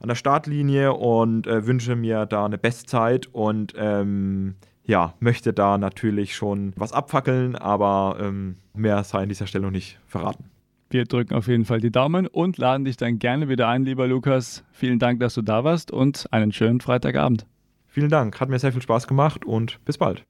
an der Startlinie und äh, wünsche mir da eine Bestzeit und ähm, ja, möchte da natürlich schon was abfackeln, aber ähm, mehr sei an dieser Stelle noch nicht verraten. Wir drücken auf jeden Fall die Daumen und laden dich dann gerne wieder ein, lieber Lukas. Vielen Dank, dass du da warst und einen schönen Freitagabend. Vielen Dank, hat mir sehr viel Spaß gemacht und bis bald.